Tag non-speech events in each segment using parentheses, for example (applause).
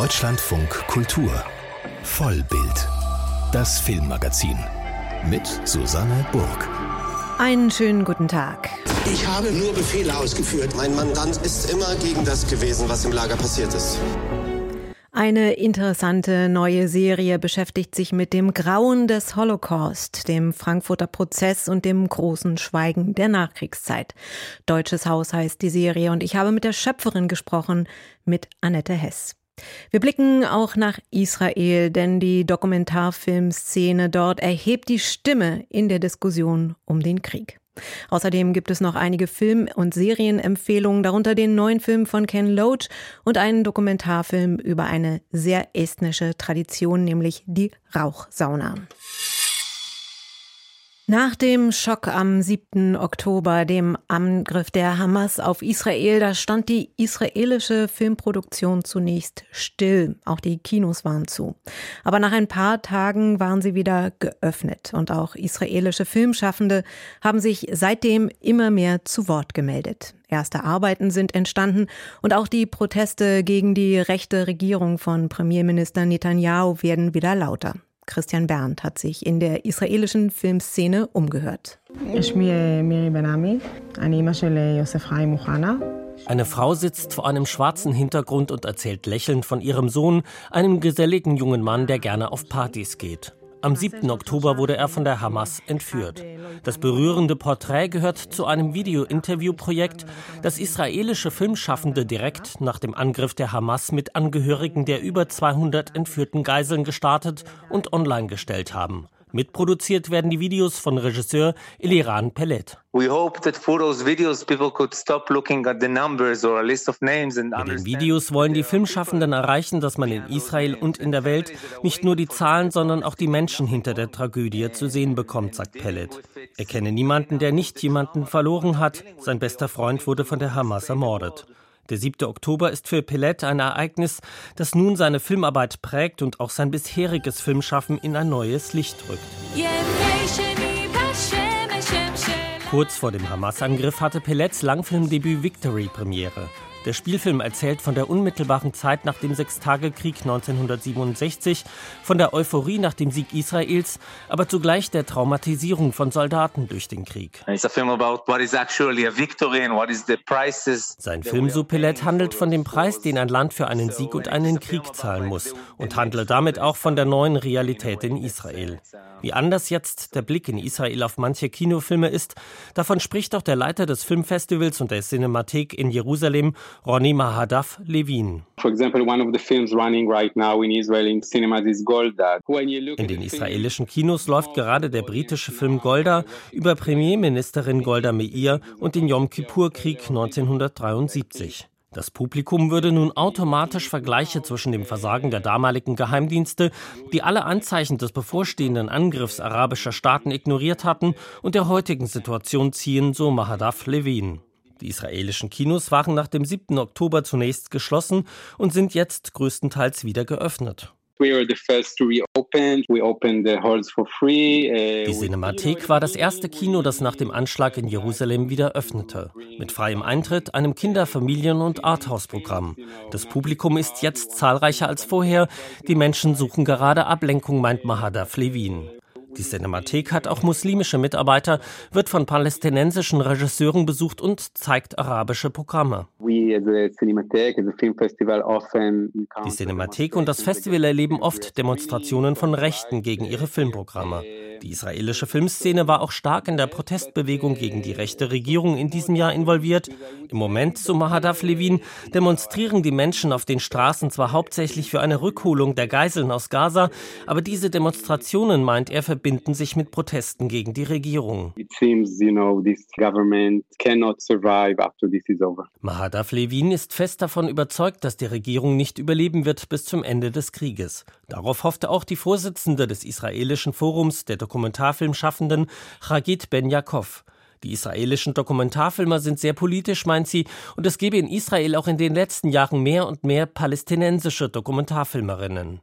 Deutschlandfunk Kultur Vollbild. Das Filmmagazin mit Susanne Burg. Einen schönen guten Tag. Ich habe nur Befehle ausgeführt. Mein Mandant ist immer gegen das gewesen, was im Lager passiert ist. Eine interessante neue Serie beschäftigt sich mit dem Grauen des Holocaust, dem Frankfurter Prozess und dem großen Schweigen der Nachkriegszeit. Deutsches Haus heißt die Serie und ich habe mit der Schöpferin gesprochen, mit Annette Hess. Wir blicken auch nach Israel, denn die Dokumentarfilmszene dort erhebt die Stimme in der Diskussion um den Krieg. Außerdem gibt es noch einige Film- und Serienempfehlungen, darunter den neuen Film von Ken Loach und einen Dokumentarfilm über eine sehr estnische Tradition, nämlich die Rauchsauna. Nach dem Schock am 7. Oktober, dem Angriff der Hamas auf Israel, da stand die israelische Filmproduktion zunächst still. Auch die Kinos waren zu. Aber nach ein paar Tagen waren sie wieder geöffnet und auch israelische Filmschaffende haben sich seitdem immer mehr zu Wort gemeldet. Erste Arbeiten sind entstanden und auch die Proteste gegen die rechte Regierung von Premierminister Netanyahu werden wieder lauter. Christian Berndt hat sich in der israelischen Filmszene umgehört. Eine Frau sitzt vor einem schwarzen Hintergrund und erzählt lächelnd von ihrem Sohn, einem geselligen jungen Mann, der gerne auf Partys geht. Am 7. Oktober wurde er von der Hamas entführt. Das berührende Porträt gehört zu einem Video-Interview-Projekt, das israelische Filmschaffende direkt nach dem Angriff der Hamas mit Angehörigen der über 200 entführten Geiseln gestartet und online gestellt haben. Mitproduziert werden die Videos von Regisseur Eliran Pellet. Mit den Videos wollen die Filmschaffenden erreichen, dass man in Israel und in der Welt nicht nur die Zahlen, sondern auch die Menschen hinter der Tragödie zu sehen bekommt, sagt Pellet. Er kenne niemanden, der nicht jemanden verloren hat. Sein bester Freund wurde von der Hamas ermordet. Der 7. Oktober ist für Pellet ein Ereignis, das nun seine Filmarbeit prägt und auch sein bisheriges Filmschaffen in ein neues Licht rückt. Kurz vor dem Hamas-Angriff hatte Pellets Langfilmdebüt Victory Premiere. Der Spielfilm erzählt von der unmittelbaren Zeit nach dem Sechstagekrieg 1967, von der Euphorie nach dem Sieg Israels, aber zugleich der Traumatisierung von Soldaten durch den Krieg. Sein Film Suppelet handelt von dem Preis, den ein Land für einen Sieg und einen Krieg zahlen muss und handelt damit auch von der neuen Realität in Israel. Wie anders jetzt der Blick in Israel auf manche Kinofilme ist, davon spricht auch der Leiter des Filmfestivals und der Cinemathek in Jerusalem, Ronny Mahadav Levin. In den israelischen Kinos läuft gerade der britische Film Golda über Premierministerin Golda Meir und den Yom Kippur-Krieg 1973. Das Publikum würde nun automatisch Vergleiche zwischen dem Versagen der damaligen Geheimdienste, die alle Anzeichen des bevorstehenden Angriffs arabischer Staaten ignoriert hatten, und der heutigen Situation ziehen, so Mahadav Levin. Die israelischen Kinos waren nach dem 7. Oktober zunächst geschlossen und sind jetzt größtenteils wieder geöffnet. Uh, Die Cinemathek war das erste Kino, das nach dem Anschlag in Jerusalem wieder öffnete. Mit freiem Eintritt, einem Kinder-, Familien- und Arthouse-Programm. Das Publikum ist jetzt zahlreicher als vorher. Die Menschen suchen gerade Ablenkung, meint Mahadav Levin. Die Cinemathek hat auch muslimische Mitarbeiter, wird von palästinensischen Regisseuren besucht und zeigt arabische Programme. Die Cinemathek und das Festival erleben oft Demonstrationen von Rechten gegen ihre Filmprogramme. Die israelische Filmszene war auch stark in der Protestbewegung gegen die rechte Regierung in diesem Jahr involviert. Im Moment, so Mahadav Levin, demonstrieren die Menschen auf den Straßen zwar hauptsächlich für eine Rückholung der Geiseln aus Gaza, aber diese Demonstrationen, meint er, verbinden sich mit Protesten gegen die Regierung. Mahadav Levin ist fest davon überzeugt, dass die Regierung nicht überleben wird bis zum Ende des Krieges. Darauf hoffte auch die Vorsitzende des israelischen Forums der Dokumentarfilmschaffenden Chagit Ben Yaakov. Die israelischen Dokumentarfilmer sind sehr politisch, meint sie, und es gebe in Israel auch in den letzten Jahren mehr und mehr palästinensische Dokumentarfilmerinnen.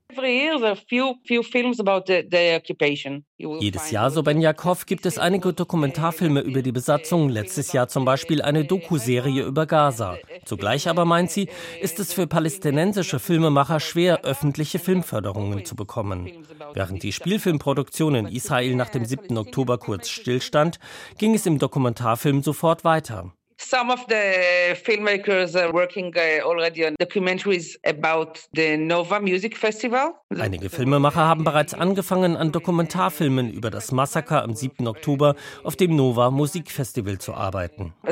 Jedes Jahr, so Ben Yakov, gibt es einige Dokumentarfilme über die Besatzung, letztes Jahr zum Beispiel eine Doku-Serie über Gaza. Zugleich aber, meint sie, ist es für palästinensische Filmemacher schwer, öffentliche Filmförderungen zu bekommen. Während die Spielfilmproduktion in Israel nach dem 7. Oktober kurz stillstand, ging es im Dokumentarfilm sofort weiter. Some of the filmmakers are working uh, already on documentaries about the Nova Music Festival. Einige Filmemacher haben bereits angefangen, an Dokumentarfilmen über das Massaker am 7. Oktober auf dem Nova Musikfestival zu arbeiten. Uh,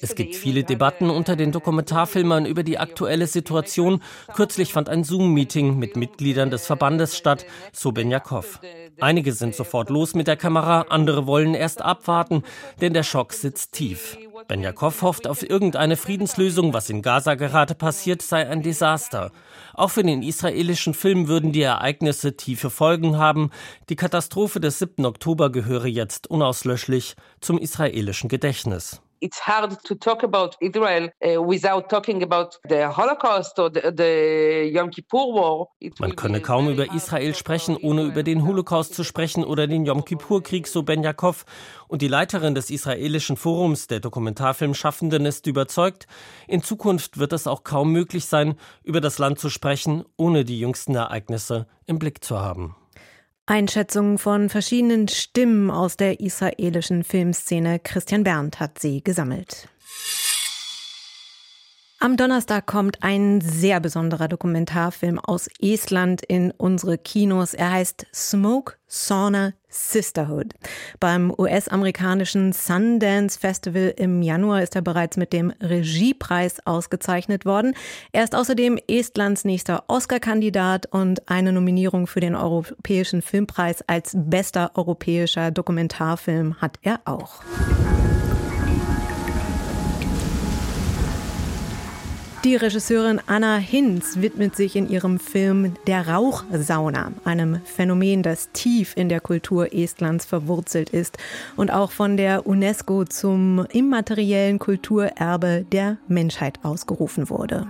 es gibt viele Debatten unter den Dokumentarfilmern über die aktuelle Situation. Kürzlich fand ein Zoom-Meeting mit Mitgliedern des Verbandes statt, so Benjakov. Einige sind sofort los mit der Kamera, andere wollen erst abwarten, denn der Schock sitzt tief. Benjakov hofft auf irgendeine Friedenslösung. Was in Gaza gerade passiert, sei ein Desaster. Auch für den israelischen Film würden die Ereignisse tiefe Folgen haben. Die Katastrophe des 7. Oktober gehöre jetzt unauslöschlich zum israelischen Gedächtnis it's hard to talk about Israel uh, without talking about the Holocaust or the, the Yom Kippur War. Man könne kaum über Israel sprechen, ohne über den Holocaust zu sprechen oder den Yom Kippur-Krieg, so Ben Yaakov. Und die Leiterin des israelischen Forums der Dokumentarfilmschaffenden ist überzeugt, in Zukunft wird es auch kaum möglich sein, über das Land zu sprechen, ohne die jüngsten Ereignisse im Blick zu haben. Einschätzungen von verschiedenen Stimmen aus der israelischen Filmszene. Christian Berndt hat sie gesammelt. Am Donnerstag kommt ein sehr besonderer Dokumentarfilm aus Estland in unsere Kinos. Er heißt Smoke, Sauna, Sisterhood. Beim US-amerikanischen Sundance Festival im Januar ist er bereits mit dem Regiepreis ausgezeichnet worden. Er ist außerdem Estlands nächster Oscar-Kandidat und eine Nominierung für den Europäischen Filmpreis als bester europäischer Dokumentarfilm hat er auch. Die Regisseurin Anna Hinz widmet sich in ihrem Film Der Rauchsauna, einem Phänomen, das tief in der Kultur Estlands verwurzelt ist und auch von der UNESCO zum immateriellen Kulturerbe der Menschheit ausgerufen wurde.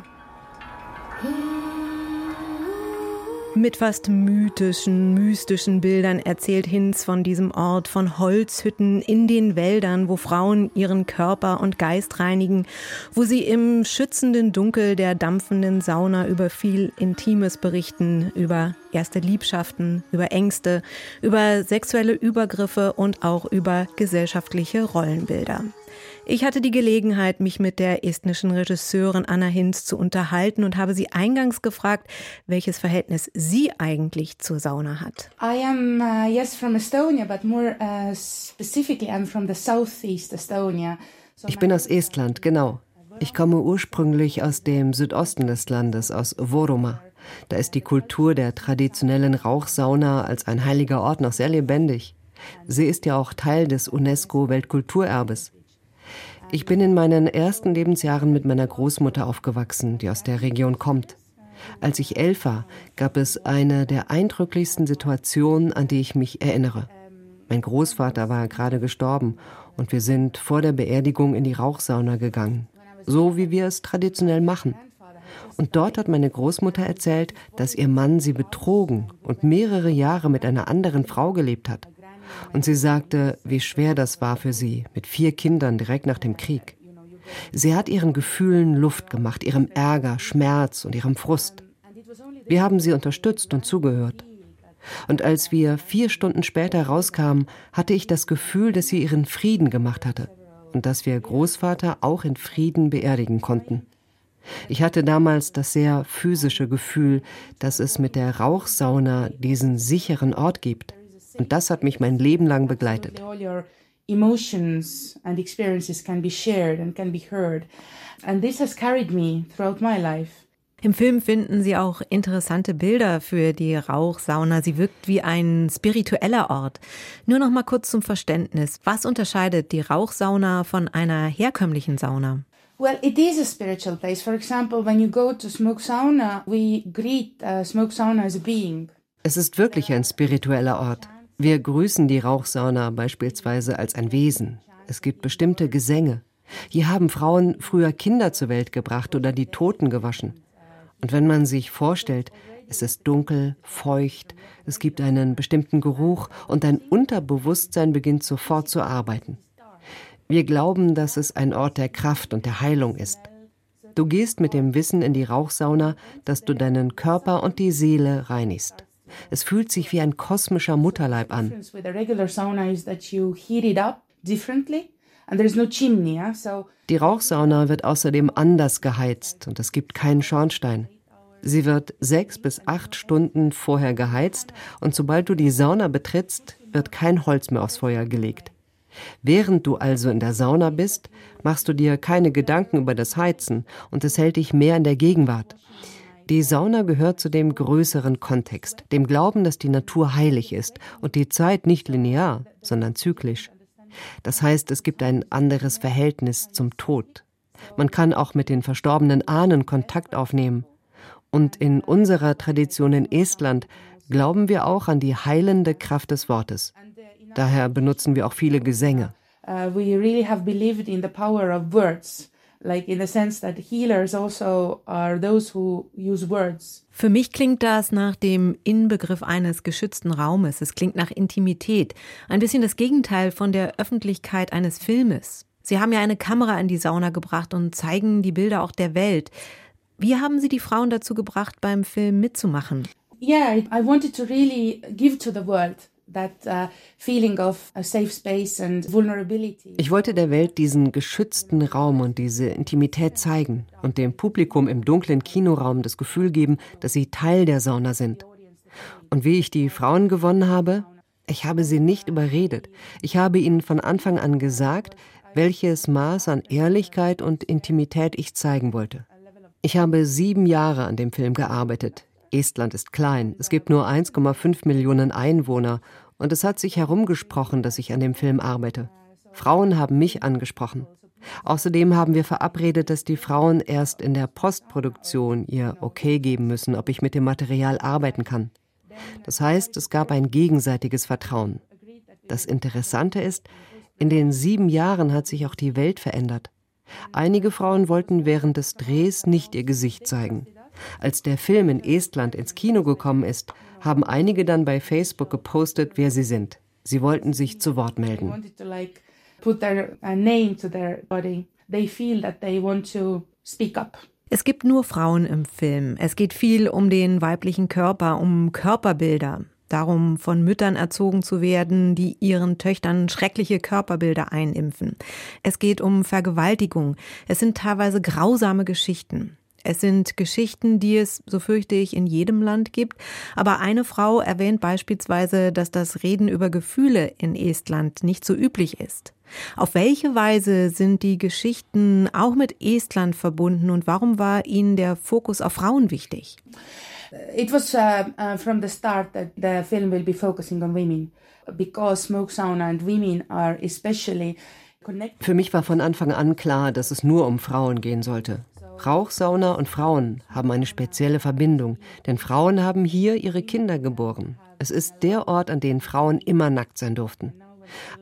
Mit fast mythischen, mystischen Bildern erzählt Hinz von diesem Ort, von Holzhütten in den Wäldern, wo Frauen ihren Körper und Geist reinigen, wo sie im schützenden Dunkel der dampfenden Sauna über viel Intimes berichten, über erste Liebschaften, über Ängste, über sexuelle Übergriffe und auch über gesellschaftliche Rollenbilder. Ich hatte die Gelegenheit, mich mit der estnischen Regisseurin Anna Hinz zu unterhalten und habe sie eingangs gefragt, welches Verhältnis sie eigentlich zur Sauna hat. I am uh, yes from Estonia, but more uh, specifically I'm from the southeast Estonia. So ich bin aus Estland, genau. Ich komme ursprünglich aus dem Südosten des Landes, aus Voroma. Da ist die Kultur der traditionellen Rauchsauna als ein heiliger Ort noch sehr lebendig. Sie ist ja auch Teil des UNESCO-Weltkulturerbes. Ich bin in meinen ersten Lebensjahren mit meiner Großmutter aufgewachsen, die aus der Region kommt. Als ich elf war, gab es eine der eindrücklichsten Situationen, an die ich mich erinnere. Mein Großvater war gerade gestorben und wir sind vor der Beerdigung in die Rauchsauna gegangen, so wie wir es traditionell machen. Und dort hat meine Großmutter erzählt, dass ihr Mann sie betrogen und mehrere Jahre mit einer anderen Frau gelebt hat. Und sie sagte, wie schwer das war für sie, mit vier Kindern direkt nach dem Krieg. Sie hat ihren Gefühlen Luft gemacht, ihrem Ärger, Schmerz und ihrem Frust. Wir haben sie unterstützt und zugehört. Und als wir vier Stunden später rauskamen, hatte ich das Gefühl, dass sie ihren Frieden gemacht hatte und dass wir Großvater auch in Frieden beerdigen konnten. Ich hatte damals das sehr physische Gefühl, dass es mit der Rauchsauna diesen sicheren Ort gibt. Und das hat mich mein Leben lang begleitet. Emotions and experiences can be shared and can be heard. And this has carried me throughout my life. Im Film finden Sie auch interessante Bilder für die Rauchsauna. Sie wirkt wie ein spiritueller Ort. Nur noch mal kurz zum Verständnis. Was unterscheidet die Rauchsauna von einer herkömmlichen Sauna? Well, it is a spiritual place. For example, when you go to smoke sauna, we greet uh, smoke sauna as a being. Es ist wirklich ein spiritueller Ort. Wir grüßen die Rauchsauna beispielsweise als ein Wesen. Es gibt bestimmte Gesänge. Hier haben Frauen früher Kinder zur Welt gebracht oder die Toten gewaschen. Und wenn man sich vorstellt, es ist dunkel, feucht, es gibt einen bestimmten Geruch und dein Unterbewusstsein beginnt sofort zu arbeiten. Wir glauben, dass es ein Ort der Kraft und der Heilung ist. Du gehst mit dem Wissen in die Rauchsauna, dass du deinen Körper und die Seele reinigst. Es fühlt sich wie ein kosmischer Mutterleib an. Die Rauchsauna wird außerdem anders geheizt und es gibt keinen Schornstein. Sie wird sechs bis acht Stunden vorher geheizt und sobald du die Sauna betrittst, wird kein Holz mehr aufs Feuer gelegt. Während du also in der Sauna bist, machst du dir keine Gedanken über das Heizen und es hält dich mehr in der Gegenwart. Die Sauna gehört zu dem größeren Kontext, dem Glauben, dass die Natur heilig ist und die Zeit nicht linear, sondern zyklisch. Das heißt, es gibt ein anderes Verhältnis zum Tod. Man kann auch mit den verstorbenen Ahnen Kontakt aufnehmen. Und in unserer Tradition in Estland glauben wir auch an die heilende Kraft des Wortes. Daher benutzen wir auch viele Gesänge. Uh, we really have believed in the power of words like in the sense that healers also are those who use words. Für mich klingt das nach dem Inbegriff eines geschützten Raumes. Es klingt nach Intimität. Ein bisschen das Gegenteil von der Öffentlichkeit eines Filmes. Sie haben ja eine Kamera in die Sauna gebracht und zeigen die Bilder auch der Welt. Wie haben Sie die Frauen dazu gebracht, beim Film mitzumachen? Yeah, I wanted to really give to the world ich wollte der Welt diesen geschützten Raum und diese Intimität zeigen und dem Publikum im dunklen Kinoraum das Gefühl geben, dass sie Teil der Sauna sind. Und wie ich die Frauen gewonnen habe? Ich habe sie nicht überredet. Ich habe ihnen von Anfang an gesagt, welches Maß an Ehrlichkeit und Intimität ich zeigen wollte. Ich habe sieben Jahre an dem Film gearbeitet. Estland ist klein, es gibt nur 1,5 Millionen Einwohner und es hat sich herumgesprochen, dass ich an dem Film arbeite. Frauen haben mich angesprochen. Außerdem haben wir verabredet, dass die Frauen erst in der Postproduktion ihr Okay geben müssen, ob ich mit dem Material arbeiten kann. Das heißt, es gab ein gegenseitiges Vertrauen. Das Interessante ist, in den sieben Jahren hat sich auch die Welt verändert. Einige Frauen wollten während des Drehs nicht ihr Gesicht zeigen. Als der Film in Estland ins Kino gekommen ist, haben einige dann bei Facebook gepostet, wer sie sind. Sie wollten sich zu Wort melden. Es gibt nur Frauen im Film. Es geht viel um den weiblichen Körper, um Körperbilder. Darum, von Müttern erzogen zu werden, die ihren Töchtern schreckliche Körperbilder einimpfen. Es geht um Vergewaltigung. Es sind teilweise grausame Geschichten. Es sind Geschichten, die es, so fürchte ich, in jedem Land gibt. Aber eine Frau erwähnt beispielsweise, dass das Reden über Gefühle in Estland nicht so üblich ist. Auf welche Weise sind die Geschichten auch mit Estland verbunden und warum war Ihnen der Fokus auf Frauen wichtig? It was uh, uh, from the start that the film will be focusing on women because smoke sauna and women are especially Für mich war von Anfang an klar, dass es nur um Frauen gehen sollte. Rauchsauna und Frauen haben eine spezielle Verbindung, denn Frauen haben hier ihre Kinder geboren. Es ist der Ort, an dem Frauen immer nackt sein durften.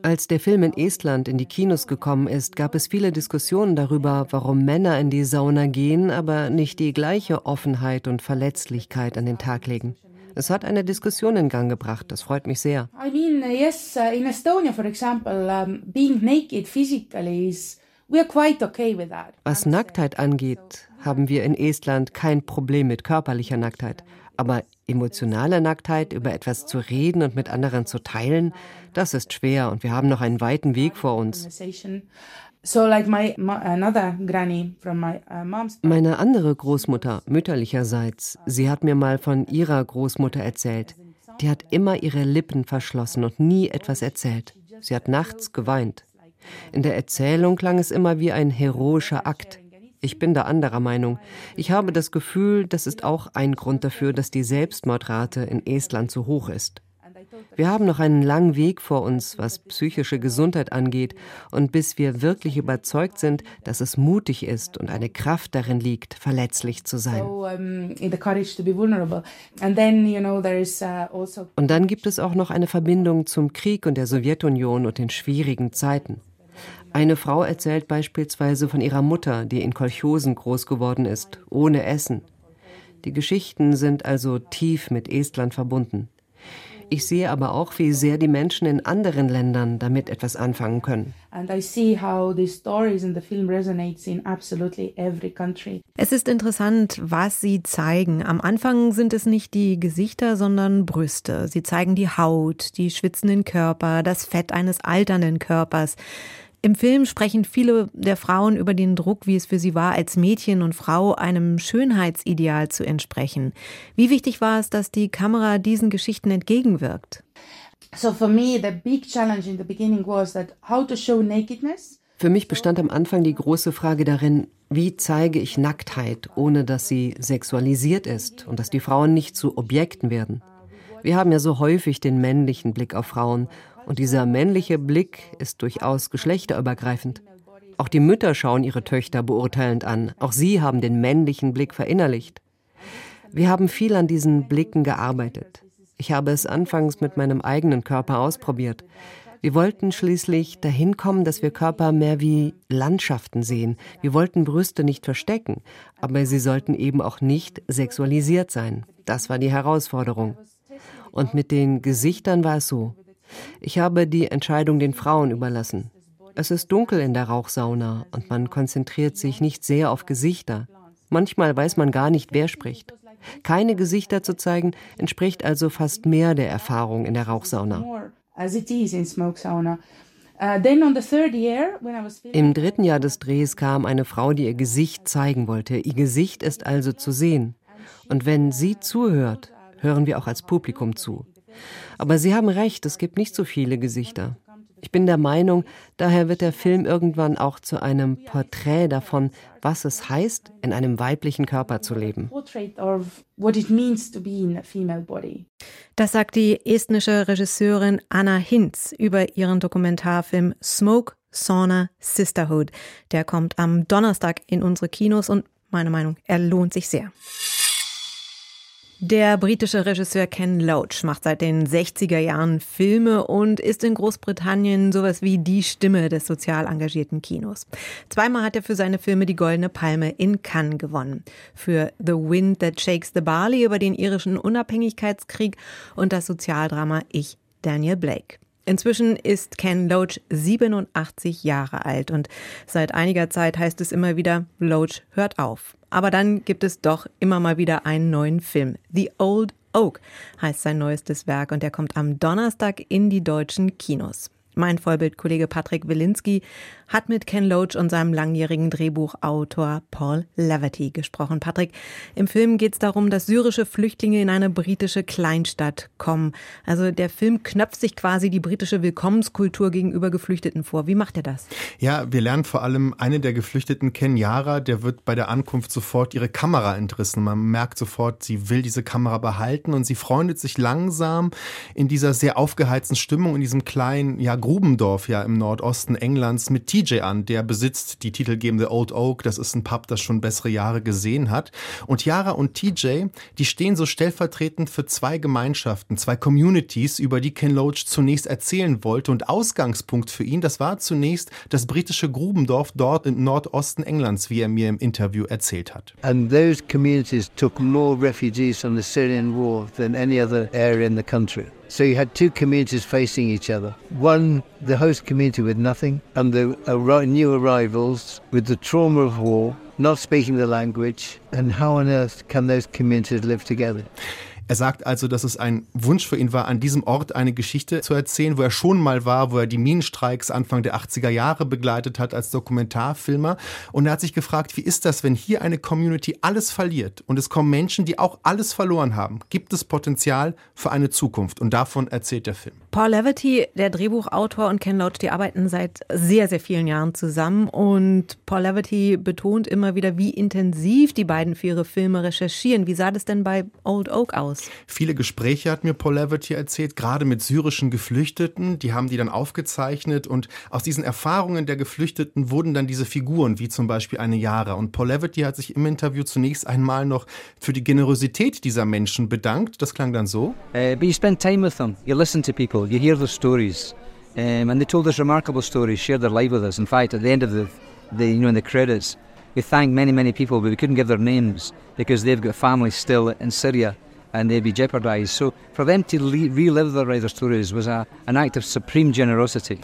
Als der Film in Estland in die Kinos gekommen ist, gab es viele Diskussionen darüber, warum Männer in die Sauna gehen, aber nicht die gleiche Offenheit und Verletzlichkeit an den Tag legen. Es hat eine Diskussion in Gang gebracht, das freut mich sehr. I mean, yes, in Estonia, for example, um, being naked physically is was Nacktheit angeht, haben wir in Estland kein Problem mit körperlicher Nacktheit. Aber emotionale Nacktheit, über etwas zu reden und mit anderen zu teilen, das ist schwer und wir haben noch einen weiten Weg vor uns. Uh, Meine andere Großmutter, mütterlicherseits, sie hat mir mal von ihrer Großmutter erzählt. Die hat immer ihre Lippen verschlossen und nie etwas erzählt. Sie hat nachts geweint. In der Erzählung klang es immer wie ein heroischer Akt. Ich bin da anderer Meinung. Ich habe das Gefühl, das ist auch ein Grund dafür, dass die Selbstmordrate in Estland so hoch ist. Wir haben noch einen langen Weg vor uns, was psychische Gesundheit angeht, und bis wir wirklich überzeugt sind, dass es mutig ist und eine Kraft darin liegt, verletzlich zu sein. Uh, also und dann gibt es auch noch eine Verbindung zum Krieg und der Sowjetunion und den schwierigen Zeiten. Eine Frau erzählt beispielsweise von ihrer Mutter, die in Kolchosen groß geworden ist, ohne Essen. Die Geschichten sind also tief mit Estland verbunden. Ich sehe aber auch, wie sehr die Menschen in anderen Ländern damit etwas anfangen können. Es ist interessant, was sie zeigen. Am Anfang sind es nicht die Gesichter, sondern Brüste. Sie zeigen die Haut, die schwitzenden Körper, das Fett eines alternden Körpers. Im Film sprechen viele der Frauen über den Druck, wie es für sie war, als Mädchen und Frau einem Schönheitsideal zu entsprechen. Wie wichtig war es, dass die Kamera diesen Geschichten entgegenwirkt? So for me the big challenge in the beginning was that how to show nakedness. Für mich bestand am Anfang die große Frage darin, wie zeige ich Nacktheit, ohne dass sie sexualisiert ist und dass die Frauen nicht zu Objekten werden. Wir haben ja so häufig den männlichen Blick auf Frauen und dieser männliche Blick ist durchaus geschlechterübergreifend. Auch die Mütter schauen ihre Töchter beurteilend an. Auch sie haben den männlichen Blick verinnerlicht. Wir haben viel an diesen Blicken gearbeitet. Ich habe es anfangs mit meinem eigenen Körper ausprobiert. Wir wollten schließlich dahin kommen, dass wir Körper mehr wie Landschaften sehen. Wir wollten Brüste nicht verstecken, aber sie sollten eben auch nicht sexualisiert sein. Das war die Herausforderung. Und mit den Gesichtern war es so. Ich habe die Entscheidung den Frauen überlassen. Es ist dunkel in der Rauchsauna und man konzentriert sich nicht sehr auf Gesichter. Manchmal weiß man gar nicht, wer spricht. Keine Gesichter zu zeigen, entspricht also fast mehr der Erfahrung in der Rauchsauna. Im dritten Jahr des Drehs kam eine Frau, die ihr Gesicht zeigen wollte. Ihr Gesicht ist also zu sehen. Und wenn sie zuhört, hören wir auch als Publikum zu. Aber Sie haben recht, es gibt nicht so viele Gesichter. Ich bin der Meinung, daher wird der Film irgendwann auch zu einem Porträt davon, was es heißt, in einem weiblichen Körper zu leben. Das sagt die estnische Regisseurin Anna Hinz über ihren Dokumentarfilm Smoke, Sauna, Sisterhood. Der kommt am Donnerstag in unsere Kinos und meine Meinung, er lohnt sich sehr. Der britische Regisseur Ken Loach macht seit den 60er Jahren Filme und ist in Großbritannien sowas wie die Stimme des sozial engagierten Kinos. Zweimal hat er für seine Filme die Goldene Palme in Cannes gewonnen. Für The Wind That Shakes the Barley über den irischen Unabhängigkeitskrieg und das Sozialdrama Ich, Daniel Blake. Inzwischen ist Ken Loach 87 Jahre alt und seit einiger Zeit heißt es immer wieder, Loach hört auf. Aber dann gibt es doch immer mal wieder einen neuen Film. The Old Oak heißt sein neuestes Werk und der kommt am Donnerstag in die deutschen Kinos. Mein Vollbildkollege Patrick Wilinski hat mit Ken Loach und seinem langjährigen Drehbuchautor Paul Leverty gesprochen. Patrick, im Film geht es darum, dass syrische Flüchtlinge in eine britische Kleinstadt kommen. Also der Film knöpft sich quasi die britische Willkommenskultur gegenüber Geflüchteten vor. Wie macht er das? Ja, wir lernen vor allem eine der Geflüchteten kennen, Yara, der wird bei der Ankunft sofort ihre Kamera entrissen. Man merkt sofort, sie will diese Kamera behalten und sie freundet sich langsam in dieser sehr aufgeheizten Stimmung, in diesem kleinen, ja, Grubendorf ja im Nordosten Englands mit TJ an. Der besitzt die titelgebende Old Oak. Das ist ein Pub, das schon bessere Jahre gesehen hat. Und Yara und TJ, die stehen so stellvertretend für zwei Gemeinschaften, zwei Communities, über die Ken Loach zunächst erzählen wollte. Und Ausgangspunkt für ihn, das war zunächst das britische Grubendorf dort im Nordosten Englands, wie er mir im Interview erzählt hat. And those communities took more refugees from the Syrian war than any other area in the country. So you had two communities facing each other. One, the host community with nothing, and the new arrivals with the trauma of war, not speaking the language, and how on earth can those communities live together? Er sagt also, dass es ein Wunsch für ihn war, an diesem Ort eine Geschichte zu erzählen, wo er schon mal war, wo er die Minenstreiks Anfang der 80er Jahre begleitet hat als Dokumentarfilmer. Und er hat sich gefragt, wie ist das, wenn hier eine Community alles verliert und es kommen Menschen, die auch alles verloren haben? Gibt es Potenzial für eine Zukunft? Und davon erzählt der Film. Paul Leverty, der Drehbuchautor und Ken Loach, die arbeiten seit sehr, sehr vielen Jahren zusammen. Und Paul Leverty betont immer wieder, wie intensiv die beiden für ihre Filme recherchieren. Wie sah das denn bei Old Oak aus? Das? Viele Gespräche hat mir Paul hier erzählt, gerade mit syrischen Geflüchteten. Die haben die dann aufgezeichnet und aus diesen Erfahrungen der Geflüchteten wurden dann diese Figuren, wie zum Beispiel eine Yara. Und Paul Levitt hat sich im Interview zunächst einmal noch für die Generosität dieser Menschen bedankt. Das klang dann so. Uh, but you spend time with them, you listen to people, you hear their stories. Um, and they told us remarkable stories, shared their life with us. In fact, at the end of the, the you know, in the credits, we thanked many, many people, but we couldn't give their names because they've got families still in Syria and they'd be jeopardized. So for them to relive their writer stories was a, an act of supreme generosity.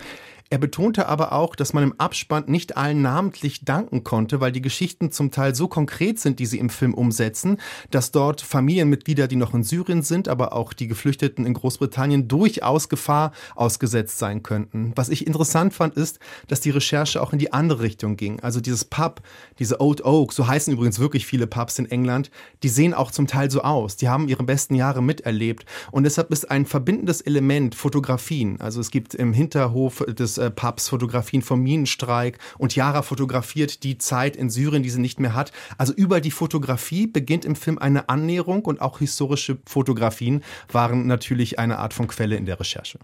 Er betonte aber auch, dass man im Abspann nicht allen namentlich danken konnte, weil die Geschichten zum Teil so konkret sind, die sie im Film umsetzen, dass dort Familienmitglieder, die noch in Syrien sind, aber auch die Geflüchteten in Großbritannien durchaus Gefahr ausgesetzt sein könnten. Was ich interessant fand, ist, dass die Recherche auch in die andere Richtung ging. Also dieses Pub, diese Old Oak, so heißen übrigens wirklich viele Pubs in England, die sehen auch zum Teil so aus. Die haben ihre besten Jahre miterlebt. Und deshalb ist ein verbindendes Element Fotografien. Also es gibt im Hinterhof des äh, Pubs Fotografien vom Minenstreik und Yara fotografiert die Zeit in Syrien, die sie nicht mehr hat. Also über die Fotografie beginnt im Film eine Annäherung und auch historische Fotografien waren natürlich eine Art von Quelle in der Recherche.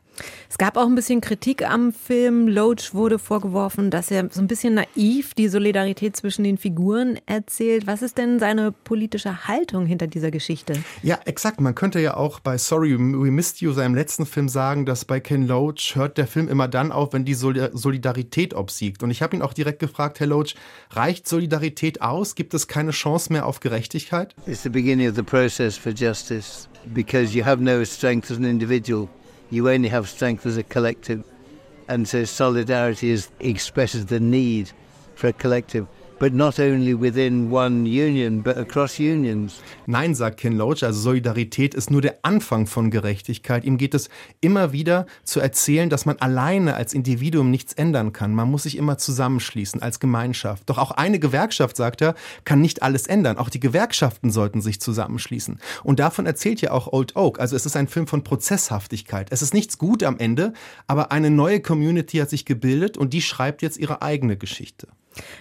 Es gab auch ein bisschen Kritik am Film. Loach wurde vorgeworfen, dass er so ein bisschen naiv die Solidarität zwischen den Figuren erzählt. Was ist denn seine politische Haltung hinter dieser Geschichte? Ja, exakt. Man könnte ja auch bei Sorry We Missed You, seinem letzten Film, sagen, dass bei Ken Loach hört der Film immer dann auf, wenn wenn die Solidarität obsiegt. Und ich habe ihn auch direkt gefragt, Herr Loach, reicht Solidarität aus? Gibt es keine Chance mehr auf Gerechtigkeit? It's the beginning of the process for justice because you have no strength as an individual. You only have strength as a collective. And so solidarity is, expresses the need for a collective but not only within one union, but across unions. Nein, sagt Ken Loach, also Solidarität ist nur der Anfang von Gerechtigkeit. Ihm geht es immer wieder zu erzählen, dass man alleine als Individuum nichts ändern kann. Man muss sich immer zusammenschließen als Gemeinschaft. Doch auch eine Gewerkschaft, sagt er, kann nicht alles ändern. Auch die Gewerkschaften sollten sich zusammenschließen. Und davon erzählt ja auch Old Oak. Also es ist ein Film von Prozesshaftigkeit. Es ist nichts gut am Ende, aber eine neue Community hat sich gebildet und die schreibt jetzt ihre eigene Geschichte.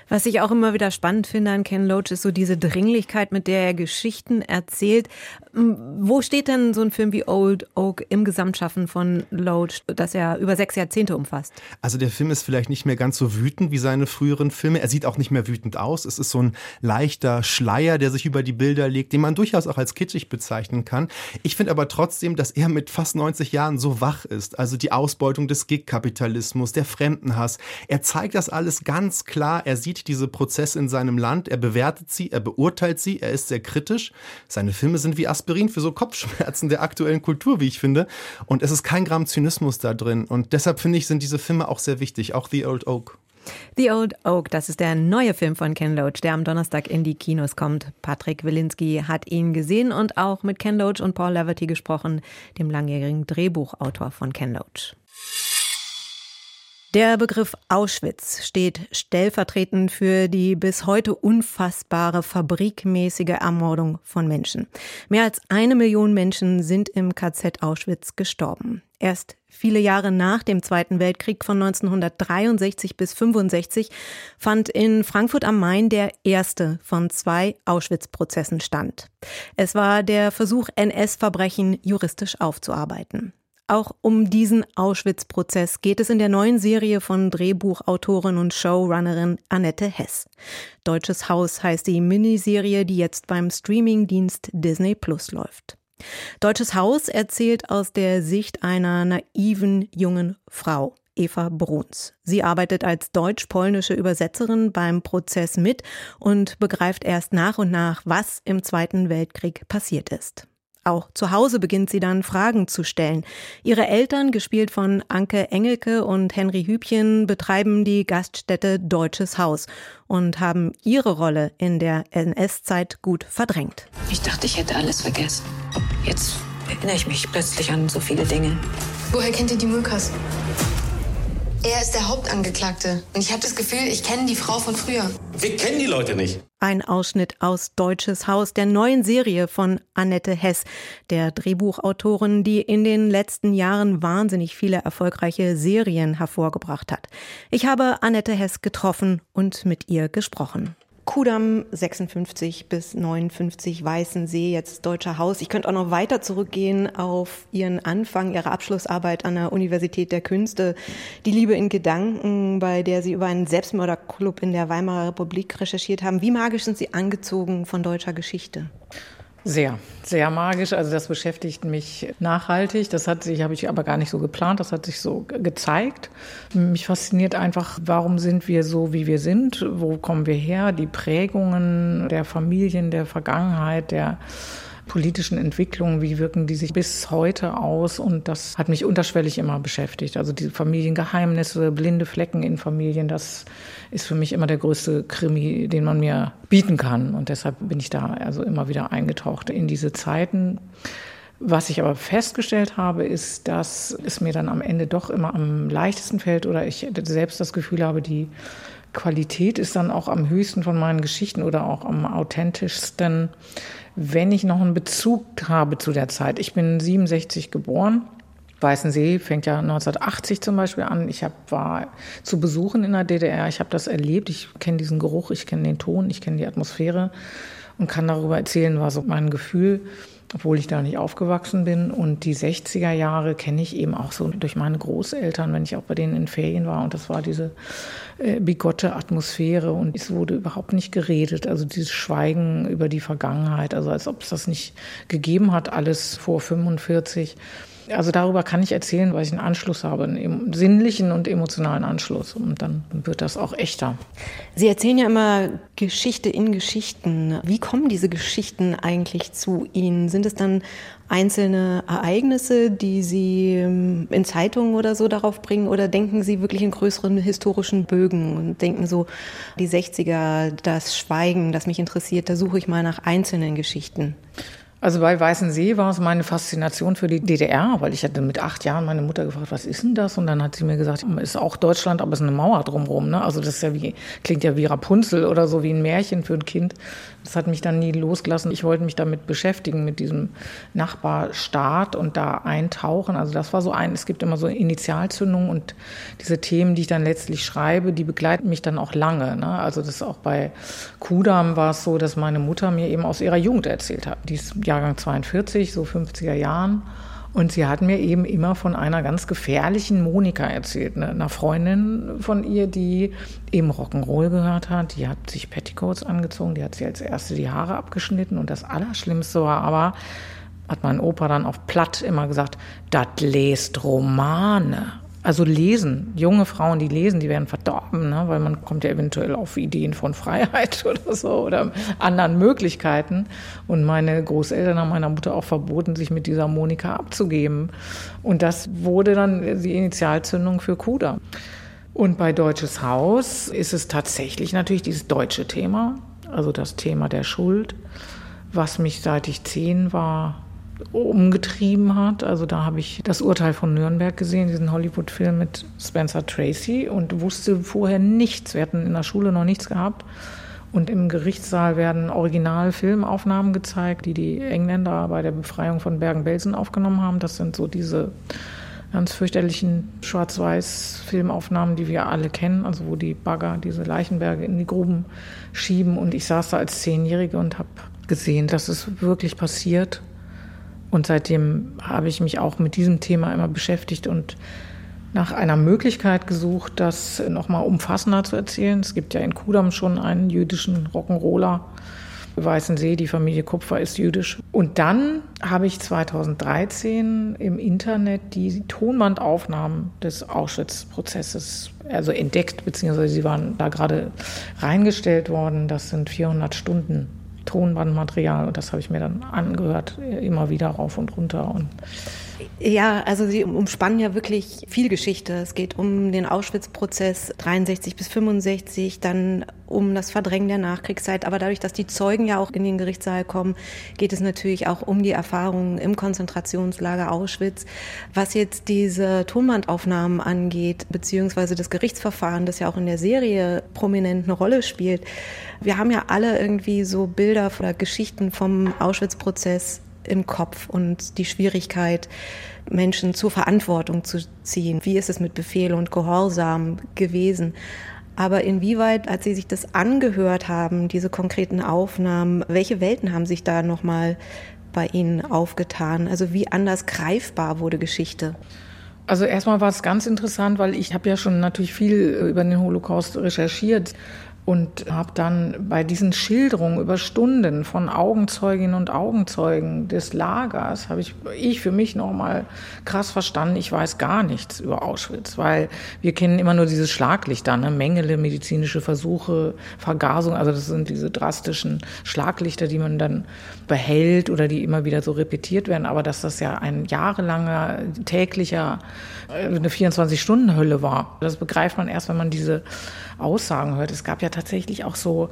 Was ich auch immer wieder spannend finde an Ken Loach ist so diese Dringlichkeit, mit der er Geschichten erzählt. Wo steht denn so ein Film wie Old Oak im Gesamtschaffen von Loach, das er über sechs Jahrzehnte umfasst? Also der Film ist vielleicht nicht mehr ganz so wütend wie seine früheren Filme. Er sieht auch nicht mehr wütend aus. Es ist so ein leichter Schleier, der sich über die Bilder legt, den man durchaus auch als kitschig bezeichnen kann. Ich finde aber trotzdem, dass er mit fast 90 Jahren so wach ist. Also die Ausbeutung des Gig-Kapitalismus, der Fremdenhass. Er zeigt das alles ganz klar er sieht diese Prozesse in seinem Land, er bewertet sie, er beurteilt sie, er ist sehr kritisch. Seine Filme sind wie Aspirin für so Kopfschmerzen der aktuellen Kultur, wie ich finde. Und es ist kein Gramm Zynismus da drin. Und deshalb finde ich, sind diese Filme auch sehr wichtig, auch The Old Oak. The Old Oak, das ist der neue Film von Ken Loach, der am Donnerstag in die Kinos kommt. Patrick Wilinski hat ihn gesehen und auch mit Ken Loach und Paul Leverty gesprochen, dem langjährigen Drehbuchautor von Ken Loach. Der Begriff Auschwitz steht stellvertretend für die bis heute unfassbare fabrikmäßige Ermordung von Menschen. Mehr als eine Million Menschen sind im KZ Auschwitz gestorben. Erst viele Jahre nach dem Zweiten Weltkrieg von 1963 bis 65 fand in Frankfurt am Main der erste von zwei Auschwitz-Prozessen stand. Es war der Versuch, NS-Verbrechen juristisch aufzuarbeiten. Auch um diesen Auschwitz-Prozess geht es in der neuen Serie von Drehbuchautorin und Showrunnerin Annette Hess. Deutsches Haus heißt die Miniserie, die jetzt beim Streamingdienst Disney Plus läuft. Deutsches Haus erzählt aus der Sicht einer naiven jungen Frau. Eva Bruns. Sie arbeitet als deutsch-polnische Übersetzerin beim Prozess mit und begreift erst nach und nach, was im Zweiten Weltkrieg passiert ist. Auch zu Hause beginnt sie dann Fragen zu stellen. Ihre Eltern, gespielt von Anke Engelke und Henry Hübchen, betreiben die Gaststätte Deutsches Haus und haben ihre Rolle in der NS-Zeit gut verdrängt. Ich dachte, ich hätte alles vergessen. Jetzt erinnere ich mich plötzlich an so viele Dinge. Woher kennt ihr die Mulkas? Er ist der Hauptangeklagte. Und ich habe das Gefühl, ich kenne die Frau von früher. Wir kennen die Leute nicht. Ein Ausschnitt aus Deutsches Haus, der neuen Serie von Annette Hess, der Drehbuchautorin, die in den letzten Jahren wahnsinnig viele erfolgreiche Serien hervorgebracht hat. Ich habe Annette Hess getroffen und mit ihr gesprochen. Kudamm 56 bis 59 Weißensee, jetzt Deutscher Haus. Ich könnte auch noch weiter zurückgehen auf Ihren Anfang, Ihre Abschlussarbeit an der Universität der Künste, die Liebe in Gedanken, bei der Sie über einen Selbstmörderclub in der Weimarer Republik recherchiert haben. Wie magisch sind Sie angezogen von deutscher Geschichte? Sehr, sehr magisch. Also das beschäftigt mich nachhaltig. Das hat sich, habe ich aber gar nicht so geplant. Das hat sich so gezeigt. Mich fasziniert einfach, warum sind wir so, wie wir sind? Wo kommen wir her? Die Prägungen der Familien, der Vergangenheit, der politischen Entwicklungen, wie wirken die sich bis heute aus? Und das hat mich unterschwellig immer beschäftigt. Also die Familiengeheimnisse, blinde Flecken in Familien, das ist für mich immer der größte Krimi, den man mir bieten kann. Und deshalb bin ich da also immer wieder eingetaucht in diese Zeiten. Was ich aber festgestellt habe, ist, dass es mir dann am Ende doch immer am leichtesten fällt oder ich selbst das Gefühl habe, die Qualität ist dann auch am höchsten von meinen Geschichten oder auch am authentischsten, wenn ich noch einen Bezug habe zu der Zeit. Ich bin 67 geboren. Weißensee fängt ja 1980 zum Beispiel an. Ich hab, war zu Besuchen in der DDR. Ich habe das erlebt. Ich kenne diesen Geruch, ich kenne den Ton, ich kenne die Atmosphäre und kann darüber erzählen, war so mein Gefühl obwohl ich da nicht aufgewachsen bin. Und die 60er Jahre kenne ich eben auch so durch meine Großeltern, wenn ich auch bei denen in Ferien war. Und das war diese äh, bigotte Atmosphäre und es wurde überhaupt nicht geredet. Also dieses Schweigen über die Vergangenheit, also als ob es das nicht gegeben hat, alles vor 45. Also darüber kann ich erzählen, weil ich einen Anschluss habe, einen sinnlichen und emotionalen Anschluss. Und dann wird das auch echter. Sie erzählen ja immer Geschichte in Geschichten. Wie kommen diese Geschichten eigentlich zu Ihnen? Sind es dann einzelne Ereignisse, die Sie ähm, in Zeitungen oder so darauf bringen? Oder denken Sie wirklich in größeren historischen Bögen und denken so, die 60er, das Schweigen, das mich interessiert, da suche ich mal nach einzelnen Geschichten? Also bei Weißensee war es meine Faszination für die DDR, weil ich hatte mit acht Jahren meine Mutter gefragt, was ist denn das? Und dann hat sie mir gesagt, ist auch Deutschland, aber es ist eine Mauer drumherum. Ne? Also das ist ja wie, klingt ja wie Rapunzel oder so, wie ein Märchen für ein Kind. Das hat mich dann nie losgelassen. Ich wollte mich damit beschäftigen, mit diesem Nachbarstaat und da eintauchen. Also das war so ein, es gibt immer so Initialzündungen und diese Themen, die ich dann letztlich schreibe, die begleiten mich dann auch lange. Ne? Also das auch bei Kudam war es so, dass meine Mutter mir eben aus ihrer Jugend erzählt hat. Die ist Jahrgang 42, so 50er Jahren. Und sie hat mir eben immer von einer ganz gefährlichen Monika erzählt, ne? einer Freundin von ihr, die eben Rock'n'Roll gehört hat. Die hat sich Petticoats angezogen, die hat sie als erste die Haare abgeschnitten. Und das Allerschlimmste war aber, hat mein Opa dann auf Platt immer gesagt, das lest Romane. Also lesen, junge Frauen, die lesen, die werden verdorben, ne? weil man kommt ja eventuell auf Ideen von Freiheit (laughs) oder so oder anderen Möglichkeiten. Und meine Großeltern haben meiner Mutter auch verboten, sich mit dieser Monika abzugeben. Und das wurde dann die Initialzündung für Kuda. Und bei Deutsches Haus ist es tatsächlich natürlich dieses deutsche Thema, also das Thema der Schuld, was mich seit ich zehn war umgetrieben hat. Also da habe ich das Urteil von Nürnberg gesehen, diesen Hollywood-Film mit Spencer Tracy und wusste vorher nichts. Wir hatten in der Schule noch nichts gehabt. Und im Gerichtssaal werden Originalfilmaufnahmen gezeigt, die die Engländer bei der Befreiung von Bergen-Belsen aufgenommen haben. Das sind so diese ganz fürchterlichen Schwarz-Weiß-Filmaufnahmen, die wir alle kennen, also wo die Bagger diese Leichenberge in die Gruben schieben. Und ich saß da als Zehnjährige und habe gesehen, dass es wirklich passiert und seitdem habe ich mich auch mit diesem Thema immer beschäftigt und nach einer Möglichkeit gesucht, das nochmal umfassender zu erzählen. Es gibt ja in Kudam schon einen jüdischen Rock'n'Roller. Weißensee, die Familie Kupfer ist jüdisch. Und dann habe ich 2013 im Internet die Tonbandaufnahmen des Auschwitz-Prozesses also entdeckt, beziehungsweise sie waren da gerade reingestellt worden. Das sind 400 Stunden Tonbandmaterial und das habe ich mir dann angehört, immer wieder rauf und runter. Und ja, also Sie umspannen ja wirklich viel Geschichte. Es geht um den Auschwitz-Prozess 63 bis 65, dann um das Verdrängen der Nachkriegszeit. Aber dadurch, dass die Zeugen ja auch in den Gerichtssaal kommen, geht es natürlich auch um die Erfahrungen im Konzentrationslager Auschwitz. Was jetzt diese Tonbandaufnahmen angeht, beziehungsweise das Gerichtsverfahren, das ja auch in der Serie prominent eine Rolle spielt. Wir haben ja alle irgendwie so Bilder oder Geschichten vom Auschwitz-Prozess im Kopf und die Schwierigkeit, Menschen zur Verantwortung zu ziehen. Wie ist es mit Befehl und Gehorsam gewesen? Aber inwieweit, als Sie sich das angehört haben, diese konkreten Aufnahmen, welche Welten haben sich da nochmal bei Ihnen aufgetan? Also wie anders greifbar wurde Geschichte? Also erstmal war es ganz interessant, weil ich habe ja schon natürlich viel über den Holocaust recherchiert und habe dann bei diesen Schilderungen über Stunden von Augenzeuginnen und Augenzeugen des Lagers habe ich ich für mich noch mal krass verstanden. Ich weiß gar nichts über Auschwitz, weil wir kennen immer nur dieses Schlaglichter, ne? Mengele, medizinische Versuche, Vergasung. Also das sind diese drastischen Schlaglichter, die man dann behält oder die immer wieder so repetiert werden. Aber dass das ja ein jahrelanger täglicher äh, eine 24-Stunden-Hölle war, das begreift man erst, wenn man diese Aussagen hört. Es gab ja tatsächlich auch so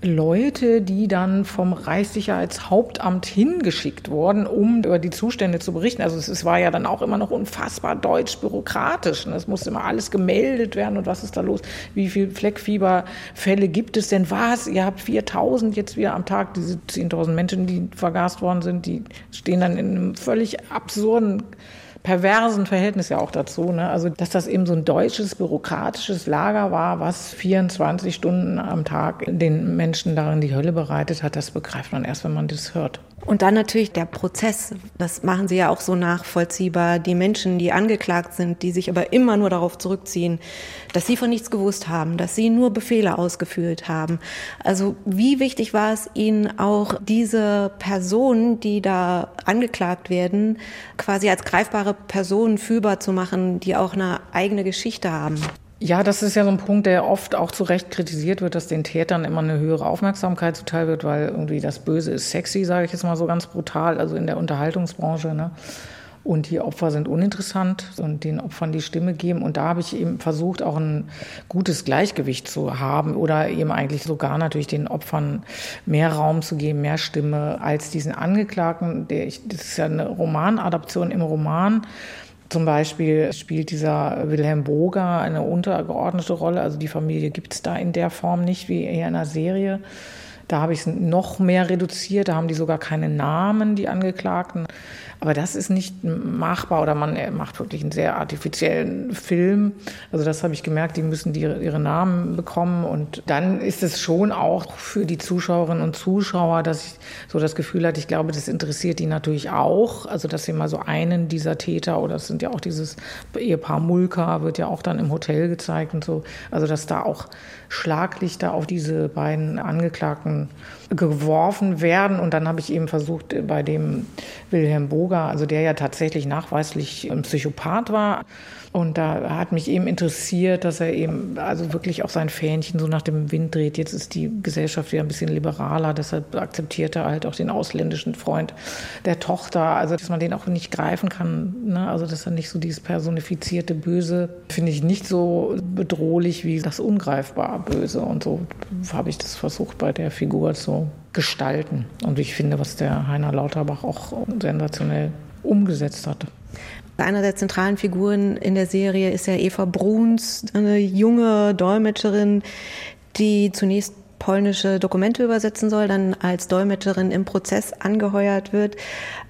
Leute, die dann vom Reichssicherheitshauptamt hingeschickt wurden, um über die Zustände zu berichten. Also es war ja dann auch immer noch unfassbar deutsch-bürokratisch. Es musste immer alles gemeldet werden und was ist da los? Wie viele Fleckfieberfälle gibt es denn? Was? Ihr habt 4000 jetzt wieder am Tag, diese 10.000 Menschen, die vergast worden sind, die stehen dann in einem völlig absurden perversen Verhältnis ja auch dazu. Ne? Also, dass das eben so ein deutsches, bürokratisches Lager war, was 24 Stunden am Tag den Menschen darin die Hölle bereitet hat, das begreift man erst, wenn man das hört. Und dann natürlich der Prozess. Das machen Sie ja auch so nachvollziehbar. Die Menschen, die angeklagt sind, die sich aber immer nur darauf zurückziehen, dass sie von nichts gewusst haben, dass sie nur Befehle ausgeführt haben. Also wie wichtig war es Ihnen auch diese Personen, die da angeklagt werden, quasi als greifbare Personen fühlbar zu machen, die auch eine eigene Geschichte haben? Ja, das ist ja so ein Punkt, der oft auch zu Recht kritisiert wird, dass den Tätern immer eine höhere Aufmerksamkeit zuteil wird, weil irgendwie das Böse ist sexy, sage ich jetzt mal so ganz brutal, also in der Unterhaltungsbranche. Ne? Und die Opfer sind uninteressant und den Opfern die Stimme geben. Und da habe ich eben versucht, auch ein gutes Gleichgewicht zu haben oder eben eigentlich sogar natürlich den Opfern mehr Raum zu geben, mehr Stimme als diesen Angeklagten. Der ich, das ist ja eine Romanadaption im Roman zum Beispiel spielt dieser Wilhelm Boger eine untergeordnete Rolle. Also die Familie gibt es da in der Form nicht wie eher in einer Serie. Da habe ich es noch mehr reduziert. Da haben die sogar keine Namen, die Angeklagten. Aber das ist nicht machbar oder man macht wirklich einen sehr artifiziellen Film. Also das habe ich gemerkt, die müssen die, ihre Namen bekommen. Und dann ist es schon auch für die Zuschauerinnen und Zuschauer, dass ich so das Gefühl hatte, ich glaube, das interessiert die natürlich auch. Also dass sie mal so einen dieser Täter oder es sind ja auch dieses Ehepaar Mulka, wird ja auch dann im Hotel gezeigt und so. Also dass da auch Schlaglichter auf diese beiden Angeklagten geworfen werden. Und dann habe ich eben versucht, bei dem Wilhelm Boger, also der ja tatsächlich nachweislich ein Psychopath war, und da hat mich eben interessiert, dass er eben also wirklich auch sein Fähnchen so nach dem Wind dreht. Jetzt ist die Gesellschaft wieder ein bisschen liberaler, deshalb akzeptiert er halt auch den ausländischen Freund der Tochter. Also, dass man den auch nicht greifen kann. Ne? Also, dass er nicht so dieses personifizierte Böse, finde ich nicht so bedrohlich wie das Böse. Und so habe ich das versucht bei der Figur zu gestalten. Und ich finde, was der Heiner Lauterbach auch sensationell umgesetzt hat. Einer der zentralen Figuren in der Serie ist ja Eva Bruns, eine junge Dolmetscherin, die zunächst polnische Dokumente übersetzen soll, dann als Dolmetscherin im Prozess angeheuert wird.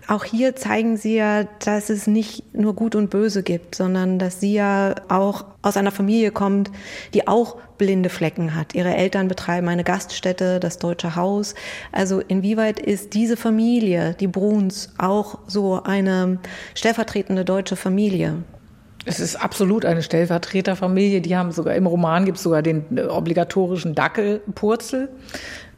Auch hier zeigen Sie ja, dass es nicht nur Gut und Böse gibt, sondern dass sie ja auch aus einer Familie kommt, die auch blinde Flecken hat. Ihre Eltern betreiben eine Gaststätte, das Deutsche Haus. Also inwieweit ist diese Familie, die Bruns, auch so eine stellvertretende deutsche Familie? Es ist absolut eine Stellvertreterfamilie. Die haben sogar im Roman gibt es sogar den äh, obligatorischen Dackelpurzel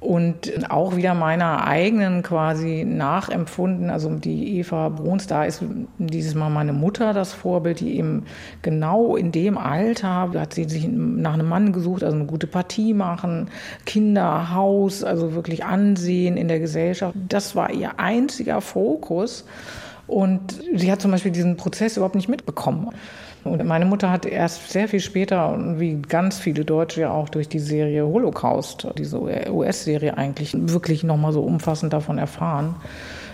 und auch wieder meiner eigenen quasi nachempfunden. Also die Eva Bruns, da ist dieses Mal meine Mutter das Vorbild, die eben genau in dem Alter hat sie sich nach einem Mann gesucht, also eine gute Partie machen, Kinder, Haus, also wirklich Ansehen in der Gesellschaft. Das war ihr einziger Fokus. Und sie hat zum Beispiel diesen Prozess überhaupt nicht mitbekommen. Und meine Mutter hat erst sehr viel später, wie ganz viele Deutsche ja auch durch die Serie Holocaust, diese US-Serie eigentlich, wirklich nochmal so umfassend davon erfahren.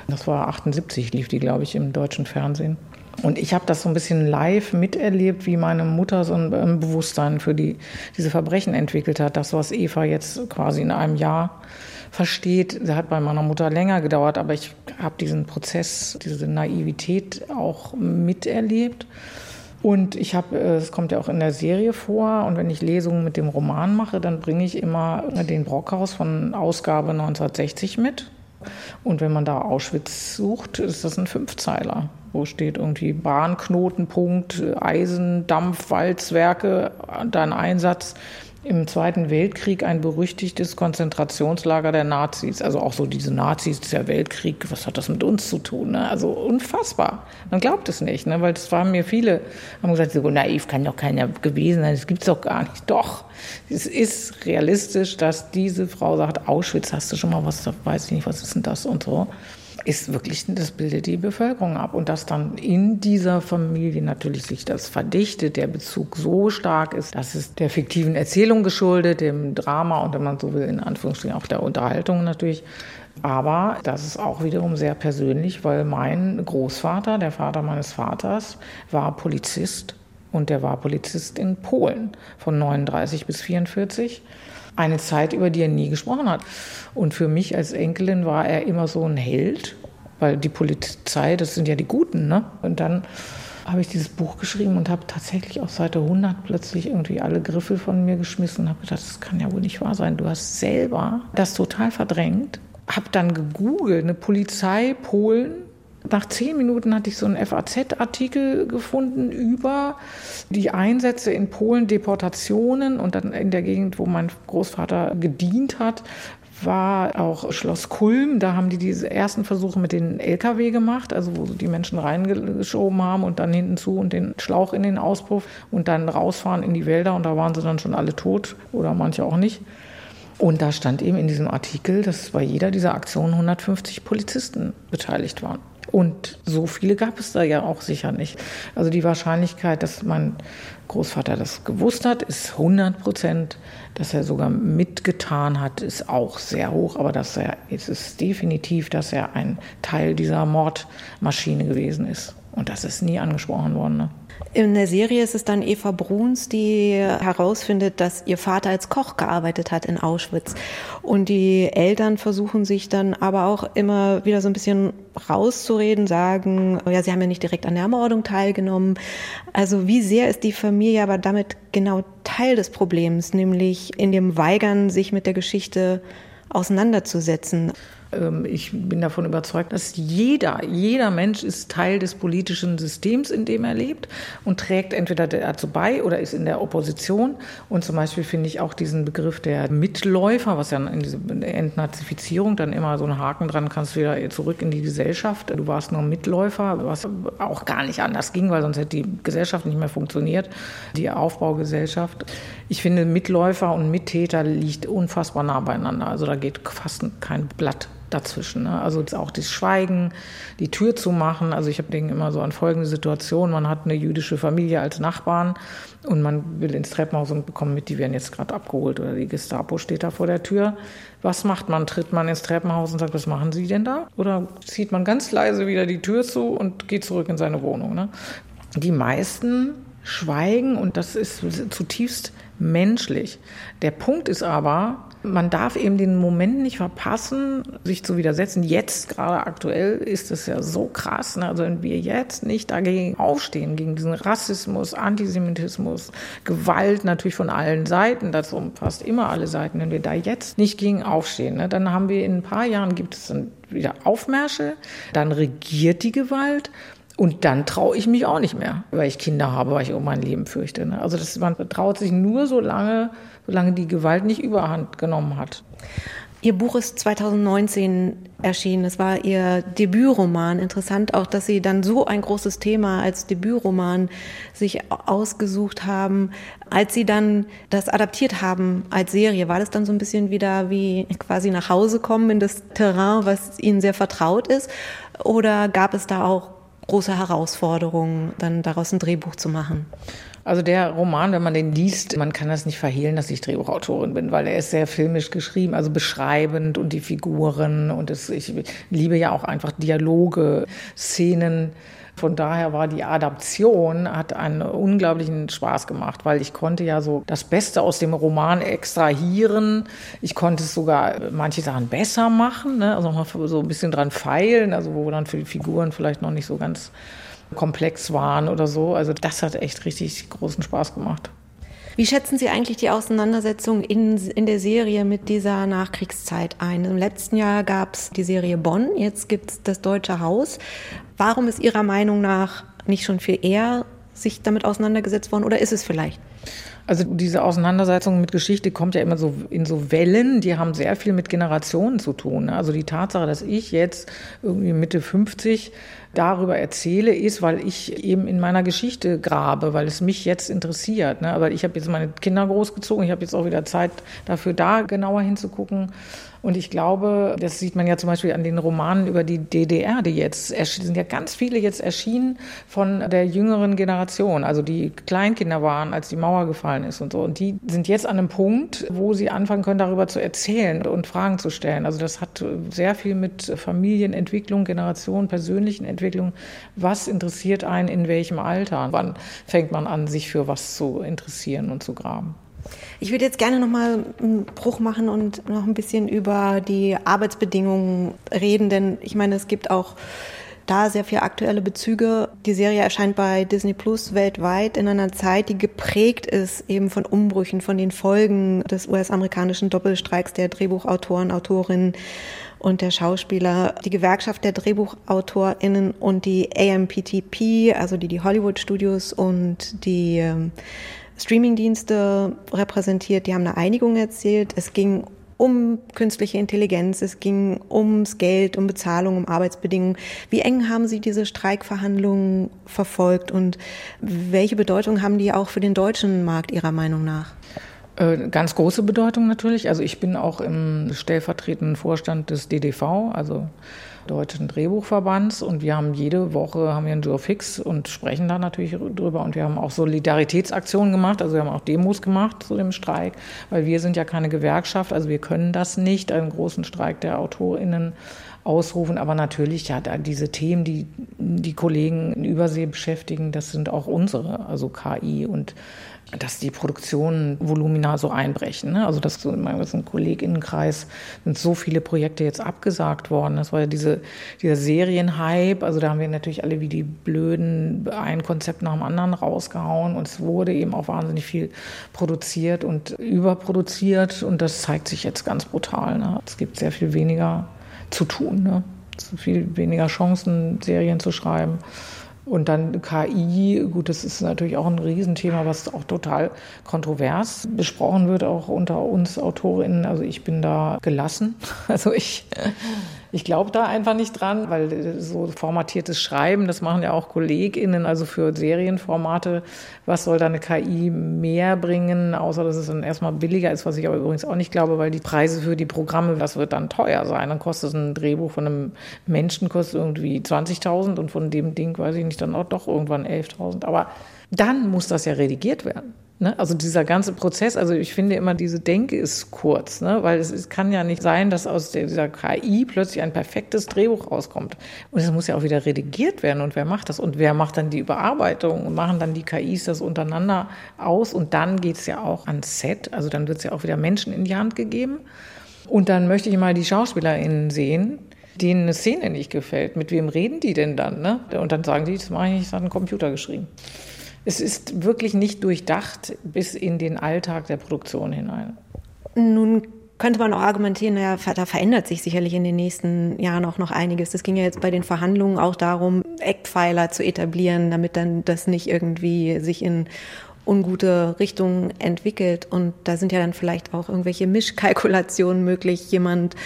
Das war 78, lief die, glaube ich, im deutschen Fernsehen. Und ich habe das so ein bisschen live miterlebt, wie meine Mutter so ein Bewusstsein für die, diese Verbrechen entwickelt hat. Das, was Eva jetzt quasi in einem Jahr versteht, das hat bei meiner Mutter länger gedauert, aber ich habe diesen Prozess, diese Naivität auch miterlebt. Und ich habe, äh, es kommt ja auch in der Serie vor, und wenn ich Lesungen mit dem Roman mache, dann bringe ich immer den Brockhaus von Ausgabe 1960 mit. Und wenn man da Auschwitz sucht, ist das ein Fünfzeiler, wo steht irgendwie Bahnknotenpunkt, Eisen, Dampf, Walzwerke, dann Einsatz im Zweiten Weltkrieg ein berüchtigtes Konzentrationslager der Nazis. Also auch so diese Nazis, der Weltkrieg, was hat das mit uns zu tun? Ne? Also unfassbar. Man glaubt es nicht, ne? weil es waren mir viele, haben gesagt, so naiv kann doch keiner gewesen sein, das gibt's doch gar nicht. Doch, es ist realistisch, dass diese Frau sagt, Auschwitz, hast du schon mal was, weiß ich nicht, was ist denn das und so ist wirklich, das bildet die Bevölkerung ab. Und dass dann in dieser Familie natürlich sich das verdichtet, der Bezug so stark ist, dass es der fiktiven Erzählung geschuldet, dem Drama und wenn man so will, in Anführungsstrichen auch der Unterhaltung natürlich. Aber das ist auch wiederum sehr persönlich, weil mein Großvater, der Vater meines Vaters, war Polizist und der war Polizist in Polen von 39 bis 44 eine Zeit, über die er nie gesprochen hat. Und für mich als Enkelin war er immer so ein Held, weil die Polizei, das sind ja die Guten. Ne? Und dann habe ich dieses Buch geschrieben und habe tatsächlich auf Seite 100 plötzlich irgendwie alle Griffel von mir geschmissen und habe gedacht, das kann ja wohl nicht wahr sein. Du hast selber das total verdrängt. Habe dann gegoogelt, eine Polizei Polen nach zehn Minuten hatte ich so einen FAZ-Artikel gefunden über die Einsätze in Polen, Deportationen und dann in der Gegend, wo mein Großvater gedient hat, war auch Schloss Kulm. Da haben die diese ersten Versuche mit den LKW gemacht, also wo die Menschen reingeschoben haben und dann hinten zu und den Schlauch in den Auspuff und dann rausfahren in die Wälder und da waren sie dann schon alle tot oder manche auch nicht. Und da stand eben in diesem Artikel, dass bei jeder dieser Aktionen 150 Polizisten beteiligt waren. Und so viele gab es da ja auch sicher nicht. Also die Wahrscheinlichkeit, dass mein Großvater das gewusst hat, ist 100 Prozent. Dass er sogar mitgetan hat, ist auch sehr hoch. Aber dass er, es ist definitiv, dass er ein Teil dieser Mordmaschine gewesen ist. Und das ist nie angesprochen worden. Ne? In der Serie ist es dann Eva Bruns, die herausfindet, dass ihr Vater als Koch gearbeitet hat in Auschwitz. Und die Eltern versuchen sich dann aber auch immer wieder so ein bisschen rauszureden, sagen, ja, sie haben ja nicht direkt an der Ermordung teilgenommen. Also wie sehr ist die Familie aber damit genau Teil des Problems, nämlich in dem Weigern, sich mit der Geschichte auseinanderzusetzen? Ähm, ich bin davon überzeugt, dass jeder, jeder Mensch ist Teil des politischen Systems, in dem er lebt und trägt entweder dazu bei oder ist in der Opposition. Und zum Beispiel finde ich auch diesen Begriff der Mitläufer, was ja in dieser Entnazifizierung dann immer so einen Haken dran kannst, wieder zurück in die Gesellschaft. Du warst nur Mitläufer, was auch gar nicht anders ging, weil sonst hätte die Gesellschaft nicht mehr funktioniert, die Aufbaugesellschaft. Ich finde, Mitläufer und Mittäter liegt unfassbar nah beieinander. Also da geht fast kein Blatt dazwischen. Ne? Also auch das Schweigen, die Tür zu machen. Also ich habe denke immer so an folgende Situation. Man hat eine jüdische Familie als Nachbarn und man will ins Treppenhaus und bekommt mit, die werden jetzt gerade abgeholt oder die Gestapo steht da vor der Tür. Was macht man? Tritt man ins Treppenhaus und sagt, was machen Sie denn da? Oder zieht man ganz leise wieder die Tür zu und geht zurück in seine Wohnung? Ne? Die meisten schweigen und das ist zutiefst menschlich. Der Punkt ist aber, man darf eben den Moment nicht verpassen, sich zu widersetzen. Jetzt gerade aktuell ist es ja so krass. Ne? Also wenn wir jetzt nicht dagegen aufstehen, gegen diesen Rassismus, Antisemitismus, Gewalt natürlich von allen Seiten, das umfasst immer alle Seiten, wenn wir da jetzt nicht gegen aufstehen, ne? dann haben wir in ein paar Jahren gibt es dann wieder Aufmärsche, dann regiert die Gewalt und dann traue ich mich auch nicht mehr, weil ich Kinder habe, weil ich um mein Leben fürchte. Ne? Also das, man traut sich nur so lange, solange die Gewalt nicht überhand genommen hat. Ihr Buch ist 2019 erschienen. Es war Ihr Debütroman. Interessant auch, dass Sie dann so ein großes Thema als Debütroman sich ausgesucht haben. Als Sie dann das adaptiert haben als Serie, war das dann so ein bisschen wieder wie quasi nach Hause kommen in das Terrain, was Ihnen sehr vertraut ist? Oder gab es da auch große Herausforderung, dann daraus ein Drehbuch zu machen. Also der Roman, wenn man den liest, man kann das nicht verhehlen, dass ich Drehbuchautorin bin, weil er ist sehr filmisch geschrieben, also beschreibend und die Figuren und es, ich liebe ja auch einfach Dialoge, Szenen von daher war die Adaption, hat einen unglaublichen Spaß gemacht, weil ich konnte ja so das Beste aus dem Roman extrahieren. Ich konnte es sogar manche Sachen besser machen, ne? also noch so ein bisschen dran feilen, also wo dann für die Figuren vielleicht noch nicht so ganz komplex waren oder so. Also das hat echt richtig großen Spaß gemacht. Wie schätzen Sie eigentlich die Auseinandersetzung in, in der Serie mit dieser Nachkriegszeit ein? Im letzten Jahr gab es die Serie Bonn, jetzt gibt es das Deutsche Haus. Warum ist Ihrer Meinung nach nicht schon viel eher sich damit auseinandergesetzt worden oder ist es vielleicht? Also diese Auseinandersetzung mit Geschichte kommt ja immer so in so Wellen, die haben sehr viel mit Generationen zu tun. Also die Tatsache, dass ich jetzt irgendwie Mitte 50 darüber erzähle, ist, weil ich eben in meiner Geschichte grabe, weil es mich jetzt interessiert. Ne? Aber ich habe jetzt meine Kinder großgezogen, ich habe jetzt auch wieder Zeit dafür, da genauer hinzugucken. Und ich glaube, das sieht man ja zum Beispiel an den Romanen über die DDR, die jetzt sind ja ganz viele jetzt erschienen von der jüngeren Generation, also die Kleinkinder waren, als die Mauer gefallen ist und so. Und die sind jetzt an einem Punkt, wo sie anfangen können, darüber zu erzählen und Fragen zu stellen. Also das hat sehr viel mit Familienentwicklung, Generation, persönlichen Entwicklung. Was interessiert einen in welchem Alter? Wann fängt man an, sich für was zu interessieren und zu graben? Ich würde jetzt gerne noch mal einen Bruch machen und noch ein bisschen über die Arbeitsbedingungen reden, denn ich meine, es gibt auch da sehr viele aktuelle Bezüge. Die Serie erscheint bei Disney Plus weltweit in einer Zeit, die geprägt ist eben von Umbrüchen, von den Folgen des US-amerikanischen Doppelstreiks der Drehbuchautoren, Autorinnen und der Schauspieler. Die Gewerkschaft der DrehbuchautorInnen und die AMPTP, also die die Hollywood Studios und die ähm, Streamingdienste repräsentiert, die haben eine Einigung erzielt. Es ging um künstliche Intelligenz, es ging ums Geld, um Bezahlung, um Arbeitsbedingungen. Wie eng haben Sie diese Streikverhandlungen verfolgt und welche Bedeutung haben die auch für den deutschen Markt Ihrer Meinung nach? Äh, ganz große Bedeutung natürlich. Also ich bin auch im stellvertretenden Vorstand des DDV, also Deutschen Drehbuchverbands und wir haben jede Woche haben wir einen fix und sprechen da natürlich drüber und wir haben auch Solidaritätsaktionen gemacht, also wir haben auch Demos gemacht zu dem Streik, weil wir sind ja keine Gewerkschaft, also wir können das nicht, einen großen Streik der AutorInnen ausrufen. Aber natürlich, ja, diese Themen, die die Kollegen in Übersee beschäftigen, das sind auch unsere, also KI und dass die Produktionen Volumina so einbrechen. Ne? Also das so in meinem Kolleginnenkreis sind so viele Projekte jetzt abgesagt worden. Das war ja diese, dieser Serienhype. Also da haben wir natürlich alle wie die Blöden ein Konzept nach dem anderen rausgehauen und es wurde eben auch wahnsinnig viel produziert und überproduziert und das zeigt sich jetzt ganz brutal. Ne? Es gibt sehr viel weniger zu tun, ne? viel weniger Chancen, Serien zu schreiben. Und dann KI, gut, das ist natürlich auch ein Riesenthema, was auch total kontrovers besprochen wird, auch unter uns Autorinnen. Also ich bin da gelassen. (laughs) Also ich, ich glaube da einfach nicht dran, weil so formatiertes Schreiben, das machen ja auch KollegInnen, also für Serienformate. Was soll da eine KI mehr bringen, außer dass es dann erstmal billiger ist, was ich aber übrigens auch nicht glaube, weil die Preise für die Programme, das wird dann teuer sein. Dann kostet ein Drehbuch von einem Menschen kostet irgendwie 20.000 und von dem Ding, weiß ich nicht, dann auch doch irgendwann 11.000. Aber dann muss das ja redigiert werden. Ne? Also dieser ganze Prozess, also ich finde immer, diese Denke ist kurz, ne? weil es, es kann ja nicht sein, dass aus dieser KI plötzlich ein perfektes Drehbuch rauskommt. Und es muss ja auch wieder redigiert werden. Und wer macht das? Und wer macht dann die Überarbeitung? Und machen dann die KIs das untereinander aus? Und dann geht es ja auch ans Set. Also dann wird es ja auch wieder Menschen in die Hand gegeben. Und dann möchte ich mal die SchauspielerInnen sehen, denen eine Szene nicht gefällt. Mit wem reden die denn dann? Ne? Und dann sagen die, das mache ich nicht, das hat ein Computer geschrieben. Es ist wirklich nicht durchdacht bis in den Alltag der Produktion hinein. Nun könnte man auch argumentieren, naja, da verändert sich sicherlich in den nächsten Jahren auch noch einiges. Das ging ja jetzt bei den Verhandlungen auch darum, Eckpfeiler zu etablieren, damit dann das nicht irgendwie sich in ungute Richtung entwickelt. Und da sind ja dann vielleicht auch irgendwelche Mischkalkulationen möglich. Jemand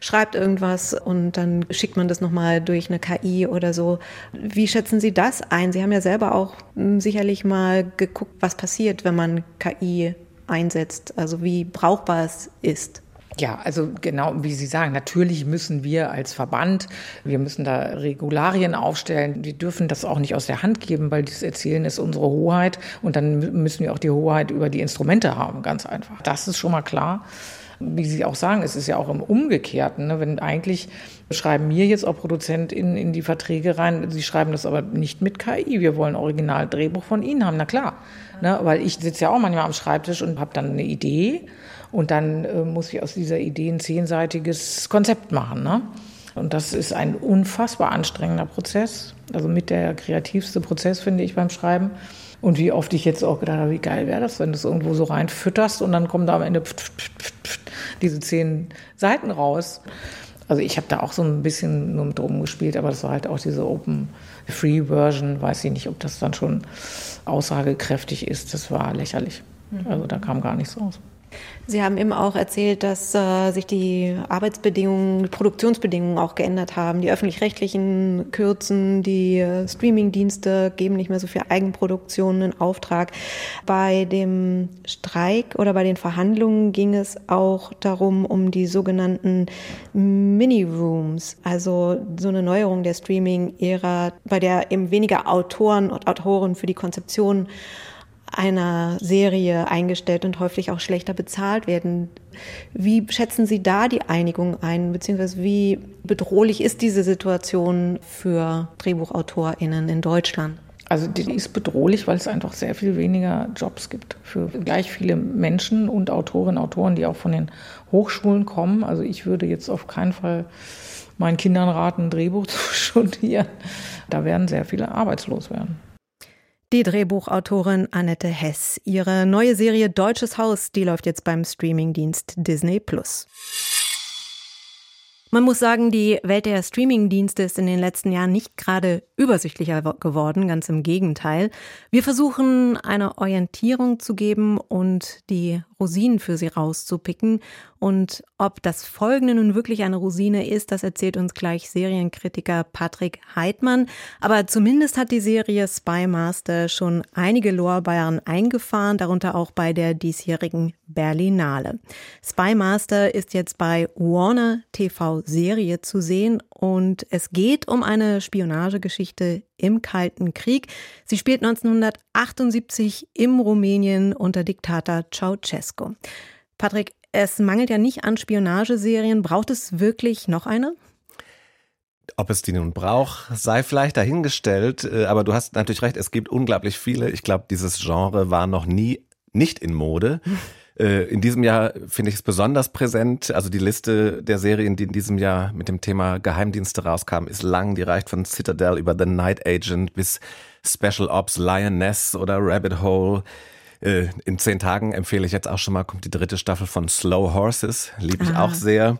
schreibt irgendwas und dann schickt man das nochmal durch eine KI oder so. Wie schätzen Sie das ein? Sie haben ja selber auch hm, sicherlich mal geguckt, was passiert, wenn man KI einsetzt, also wie brauchbar es ist. Ja, also genau wie Sie sagen, natürlich müssen wir als Verband, wir müssen da Regularien aufstellen. Wir dürfen das auch nicht aus der Hand geben, weil dieses Erzählen ist unsere Hoheit und dann müssen wir auch die Hoheit über die Instrumente haben, ganz einfach. Das ist schon mal klar. Wie Sie auch sagen, es ist ja auch im Umgekehrten, ne? wenn eigentlich schreiben mir jetzt auch ProduzentInnen in die Verträge rein, sie schreiben das aber nicht mit KI, wir wollen original Drehbuch von Ihnen haben, na klar. Ne? Weil ich sitze ja auch manchmal am Schreibtisch und habe dann eine Idee und dann äh, muss ich aus dieser Idee ein zehnseitiges Konzept machen. Ne? Und das ist ein unfassbar anstrengender Prozess. Also mit der kreativste Prozess, finde ich, beim Schreiben. Und wie oft ich jetzt auch gedacht habe, wie geil wäre das, wenn du es irgendwo so reinfütterst und dann kommen da am Ende pft, pft, pft, diese zehn Seiten raus. Also ich habe da auch so ein bisschen nur mit drum gespielt, aber das war halt auch diese Open Free Version. Weiß ich nicht, ob das dann schon aussagekräftig ist. Das war lächerlich. Mhm. Also da kam gar nichts raus. Sie haben eben auch erzählt, dass äh, sich die Arbeitsbedingungen, die Produktionsbedingungen auch geändert haben. Die öffentlich-rechtlichen kürzen, die äh, Streamingdienste geben nicht mehr so viel Eigenproduktionen in Auftrag. Bei dem Streik oder bei den Verhandlungen ging es auch darum, um die sogenannten Mini-Rooms, also so eine Neuerung der Streaming-Ära, bei der eben weniger Autoren und Autoren für die Konzeption einer Serie eingestellt und häufig auch schlechter bezahlt werden. Wie schätzen Sie da die Einigung ein, beziehungsweise wie bedrohlich ist diese Situation für DrehbuchautorInnen in Deutschland? Also die ist bedrohlich, weil es einfach sehr viel weniger Jobs gibt für gleich viele Menschen und Autorinnen Autoren, die auch von den Hochschulen kommen. Also ich würde jetzt auf keinen Fall meinen Kindern raten, ein Drehbuch (laughs) zu studieren. Da werden sehr viele arbeitslos werden. Die Drehbuchautorin Annette Hess. Ihre neue Serie Deutsches Haus, die läuft jetzt beim Streamingdienst Disney Plus. Man muss sagen, die Welt der Streamingdienste ist in den letzten Jahren nicht gerade übersichtlicher geworden, ganz im Gegenteil. Wir versuchen eine Orientierung zu geben und die Rosinen für sie rauszupicken. Und ob das folgende nun wirklich eine Rosine ist, das erzählt uns gleich Serienkritiker Patrick Heidmann. Aber zumindest hat die Serie Spy Master schon einige Lorbeeren eingefahren, darunter auch bei der diesjährigen Berlinale. Spy Master ist jetzt bei Warner TV Serie zu sehen und es geht um eine Spionagegeschichte im Kalten Krieg. Sie spielt 1978 im Rumänien unter Diktator Ceausescu. Patrick, es mangelt ja nicht an Spionageserien. Braucht es wirklich noch eine? Ob es die nun braucht, sei vielleicht dahingestellt. Äh, aber du hast natürlich recht, es gibt unglaublich viele. Ich glaube, dieses Genre war noch nie nicht in Mode. (laughs) Äh, in diesem Jahr finde ich es besonders präsent. Also die Liste der Serien, die in diesem Jahr mit dem Thema Geheimdienste rauskamen, ist lang. Die reicht von Citadel über The Night Agent bis Special Ops, Lioness oder Rabbit Hole. Äh, in zehn Tagen empfehle ich jetzt auch schon mal, kommt die dritte Staffel von Slow Horses. Liebe ich ah. auch sehr.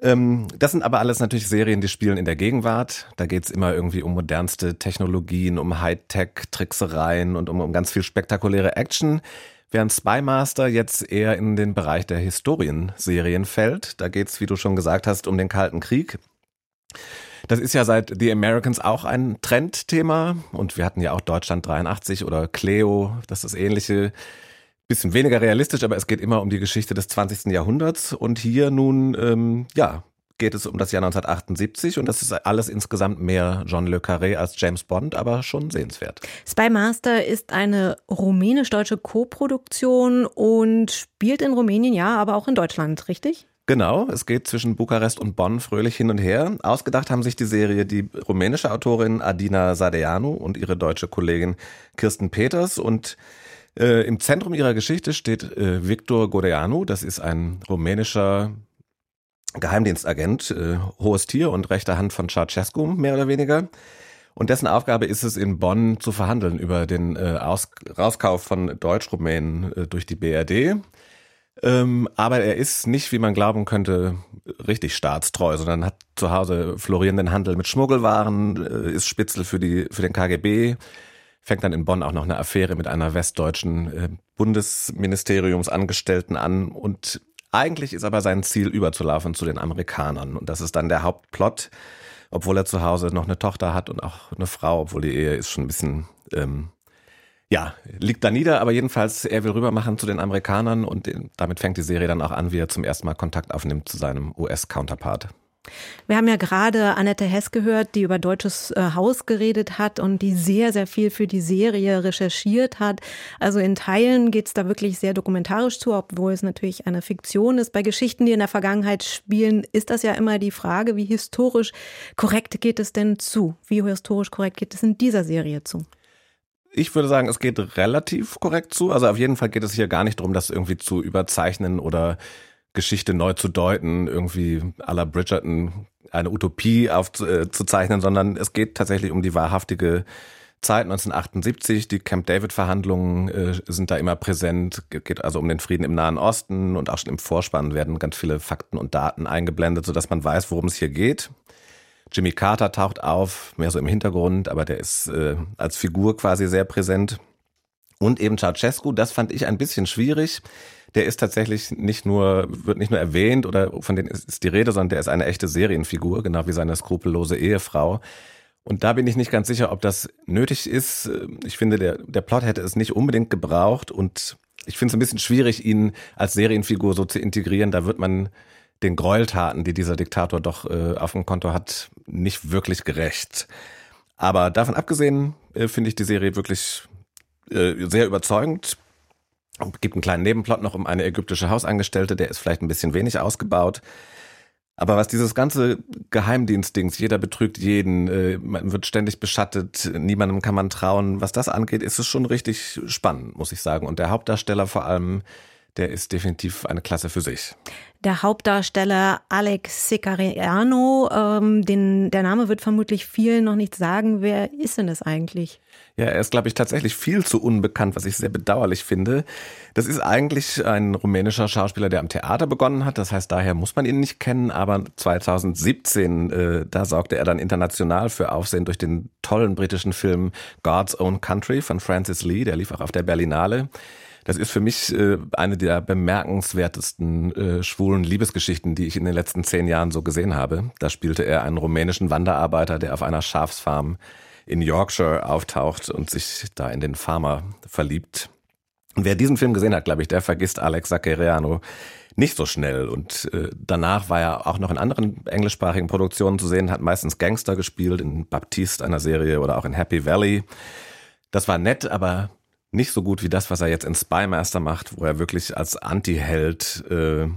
Ähm, das sind aber alles natürlich Serien, die spielen in der Gegenwart. Da geht's immer irgendwie um modernste Technologien, um Hightech-Tricksereien und um, um ganz viel spektakuläre Action. Während Spymaster jetzt eher in den Bereich der Historienserien fällt. Da geht's, wie du schon gesagt hast, um den Kalten Krieg. Das ist ja seit The Americans auch ein Trendthema und wir hatten ja auch Deutschland 83 oder Cleo, das ist das ähnliche. Bisschen weniger realistisch, aber es geht immer um die Geschichte des 20. Jahrhunderts und hier nun, ähm, ja, geht es um das Jahr 1978 und das ist alles insgesamt mehr John Le Carré als James Bond, aber schon sehenswert. Spy Master ist eine rumänisch-deutsche Koproduktion und spielt in Rumänien, ja, aber auch in Deutschland, richtig? Genau, es geht zwischen Bukarest und Bonn fröhlich hin und her. Ausgedacht haben sich die Serie die rumänische Autorin Adina Sadeanu und ihre deutsche Kollegin Kirsten Peters und äh, im Zentrum ihrer Geschichte steht äh, Victor Goreanu, das ist ein rumänischer Geheimdienstagent, äh, hohes Tier und rechte Hand von Ceausescu, mehr oder weniger. Und dessen Aufgabe ist es, in Bonn zu verhandeln über den äh, Aus Rauskauf von Deutsch-Rumänen äh, durch die BRD. Ähm, aber er ist nicht, wie man glauben könnte, richtig staatstreu, sondern hat zu Hause florierenden Handel mit Schmuggelwaren, äh, ist Spitzel für, die, für den KGB, fängt dann in Bonn auch noch eine Affäre mit einer westdeutschen äh, Bundesministeriumsangestellten an und eigentlich ist aber sein Ziel, überzulaufen zu den Amerikanern. Und das ist dann der Hauptplot, obwohl er zu Hause noch eine Tochter hat und auch eine Frau, obwohl die Ehe ist schon ein bisschen, ähm, ja, liegt da nieder. Aber jedenfalls, er will rüber machen zu den Amerikanern und damit fängt die Serie dann auch an, wie er zum ersten Mal Kontakt aufnimmt zu seinem US-Counterpart. Wir haben ja gerade Annette Hess gehört, die über Deutsches äh, Haus geredet hat und die sehr, sehr viel für die Serie recherchiert hat. Also in Teilen geht es da wirklich sehr dokumentarisch zu, obwohl es natürlich eine Fiktion ist. Bei Geschichten, die in der Vergangenheit spielen, ist das ja immer die Frage, wie historisch korrekt geht es denn zu? Wie historisch korrekt geht es in dieser Serie zu? Ich würde sagen, es geht relativ korrekt zu. Also auf jeden Fall geht es hier gar nicht darum, das irgendwie zu überzeichnen oder Geschichte neu zu deuten, irgendwie à la Bridgerton eine Utopie aufzuzeichnen, äh, sondern es geht tatsächlich um die wahrhaftige Zeit 1978. Die Camp David-Verhandlungen äh, sind da immer präsent. Geht also um den Frieden im Nahen Osten und auch schon im Vorspann werden ganz viele Fakten und Daten eingeblendet, sodass man weiß, worum es hier geht. Jimmy Carter taucht auf, mehr so im Hintergrund, aber der ist äh, als Figur quasi sehr präsent. Und eben Ceausescu, das fand ich ein bisschen schwierig. Der ist tatsächlich nicht nur, wird nicht nur erwähnt oder von denen ist die Rede, sondern der ist eine echte Serienfigur, genau wie seine skrupellose Ehefrau. Und da bin ich nicht ganz sicher, ob das nötig ist. Ich finde, der, der Plot hätte es nicht unbedingt gebraucht und ich finde es ein bisschen schwierig, ihn als Serienfigur so zu integrieren. Da wird man den Gräueltaten, die dieser Diktator doch äh, auf dem Konto hat, nicht wirklich gerecht. Aber davon abgesehen äh, finde ich die Serie wirklich äh, sehr überzeugend. Es gibt einen kleinen Nebenplot noch um eine ägyptische Hausangestellte, der ist vielleicht ein bisschen wenig ausgebaut. Aber was dieses ganze Geheimdienstdings, jeder betrügt jeden, äh, man wird ständig beschattet, niemandem kann man trauen, was das angeht, ist es schon richtig spannend, muss ich sagen. Und der Hauptdarsteller vor allem, der ist definitiv eine Klasse für sich. Der Hauptdarsteller Alex Sicariano, ähm, den, der Name wird vermutlich vielen noch nicht sagen. Wer ist denn das eigentlich? Ja, er ist, glaube ich, tatsächlich viel zu unbekannt, was ich sehr bedauerlich finde. Das ist eigentlich ein rumänischer Schauspieler, der am Theater begonnen hat. Das heißt, daher muss man ihn nicht kennen. Aber 2017, äh, da sorgte er dann international für Aufsehen durch den tollen britischen Film God's Own Country von Francis Lee. Der lief auch auf der Berlinale. Das ist für mich äh, eine der bemerkenswertesten äh, schwulen Liebesgeschichten, die ich in den letzten zehn Jahren so gesehen habe. Da spielte er einen rumänischen Wanderarbeiter, der auf einer Schafsfarm in Yorkshire auftaucht und sich da in den Farmer verliebt. Und wer diesen Film gesehen hat, glaube ich, der vergisst Alex Saccheriano nicht so schnell. Und äh, danach war er auch noch in anderen englischsprachigen Produktionen zu sehen, hat meistens Gangster gespielt, in Baptiste einer Serie oder auch in Happy Valley. Das war nett, aber nicht so gut wie das, was er jetzt in Spymaster macht, wo er wirklich als Anti-Held äh,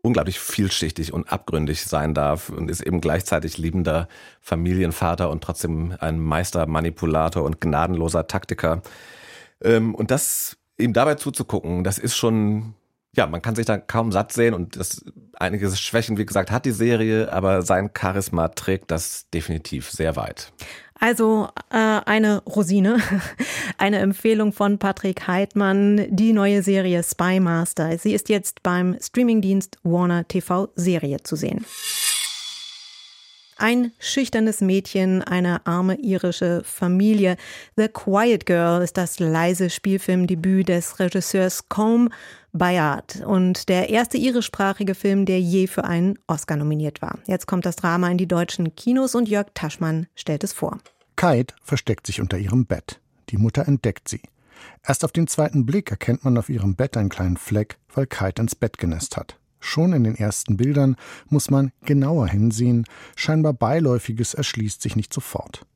unglaublich vielschichtig und abgründig sein darf und ist eben gleichzeitig liebender Familienvater und trotzdem ein Meistermanipulator und gnadenloser Taktiker. Ähm, und das ihm dabei zuzugucken, das ist schon ja, man kann sich da kaum satt sehen und das einige Schwächen, wie gesagt, hat die Serie, aber sein Charisma trägt das definitiv sehr weit. Also äh, eine Rosine, (laughs) eine Empfehlung von Patrick Heidmann, die neue Serie Spy Master. Sie ist jetzt beim Streamingdienst Warner TV Serie zu sehen. Ein schüchternes Mädchen, eine arme irische Familie. The Quiet Girl ist das leise Spielfilmdebüt des Regisseurs Combe Bayard und der erste irischsprachige Film, der je für einen Oscar nominiert war. Jetzt kommt das Drama in die deutschen Kinos und Jörg Taschmann stellt es vor. Kite versteckt sich unter ihrem Bett. Die Mutter entdeckt sie. Erst auf den zweiten Blick erkennt man auf ihrem Bett einen kleinen Fleck, weil Kite ins Bett genässt hat. Schon in den ersten Bildern muss man genauer hinsehen, scheinbar Beiläufiges erschließt sich nicht sofort.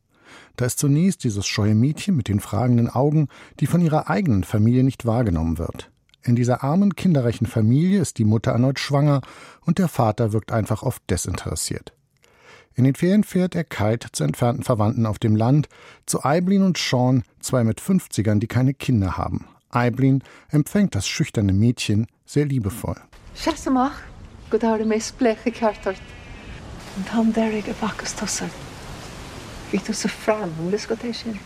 Da ist zunächst dieses scheue Mädchen mit den fragenden Augen, die von ihrer eigenen Familie nicht wahrgenommen wird. In dieser armen, kinderreichen Familie ist die Mutter erneut schwanger und der Vater wirkt einfach oft desinteressiert. In den Ferien fährt er Kite zu entfernten Verwandten auf dem Land, zu Aiblin und Sean, zwei mit 50ern, die keine Kinder haben. Aiblin empfängt das schüchterne Mädchen sehr liebevoll. Sesamach, go dáir mé spleche ceartart. An tam deirigh a bachas tosar. Bhí tú sa fram bhlas go éis sin?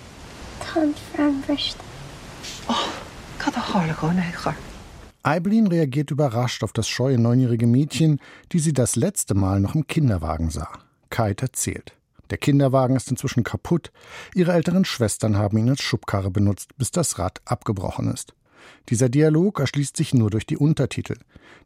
Tá fram brischt. Oh, Aiblin reagiert überrascht auf das scheue neunjährige Mädchen, die sie das letzte Mal noch im Kinderwagen sah. Kite erzählt. Der Kinderwagen ist inzwischen kaputt. Ihre älteren Schwestern haben ihn als Schubkarre benutzt, bis das Rad abgebrochen ist. Dieser Dialog erschließt sich nur durch die Untertitel,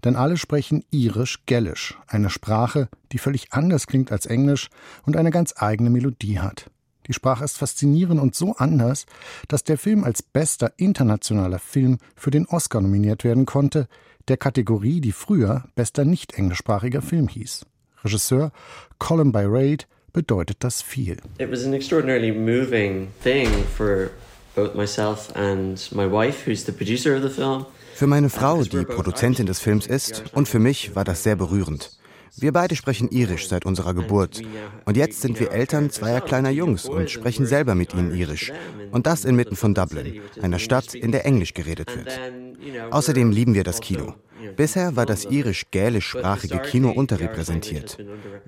denn alle sprechen irisch-gälisch, eine Sprache, die völlig anders klingt als Englisch und eine ganz eigene Melodie hat. Die Sprache ist faszinierend und so anders, dass der Film als bester internationaler Film für den Oscar nominiert werden konnte, der Kategorie, die früher bester nicht englischsprachiger Film hieß. Regisseur Colin Byraid bedeutet das viel. It was an extraordinarily moving thing for both myself and my wife, who's the producer of the film. Für meine Frau, die Produzentin des Films ist, und für mich war das sehr berührend. Wir beide sprechen Irisch seit unserer Geburt. Und jetzt sind wir Eltern zweier kleiner Jungs und sprechen selber mit ihnen Irisch. Und das inmitten von Dublin, einer Stadt, in der Englisch geredet wird. Außerdem lieben wir das Kino. Bisher war das irisch-gälischsprachige Kino unterrepräsentiert.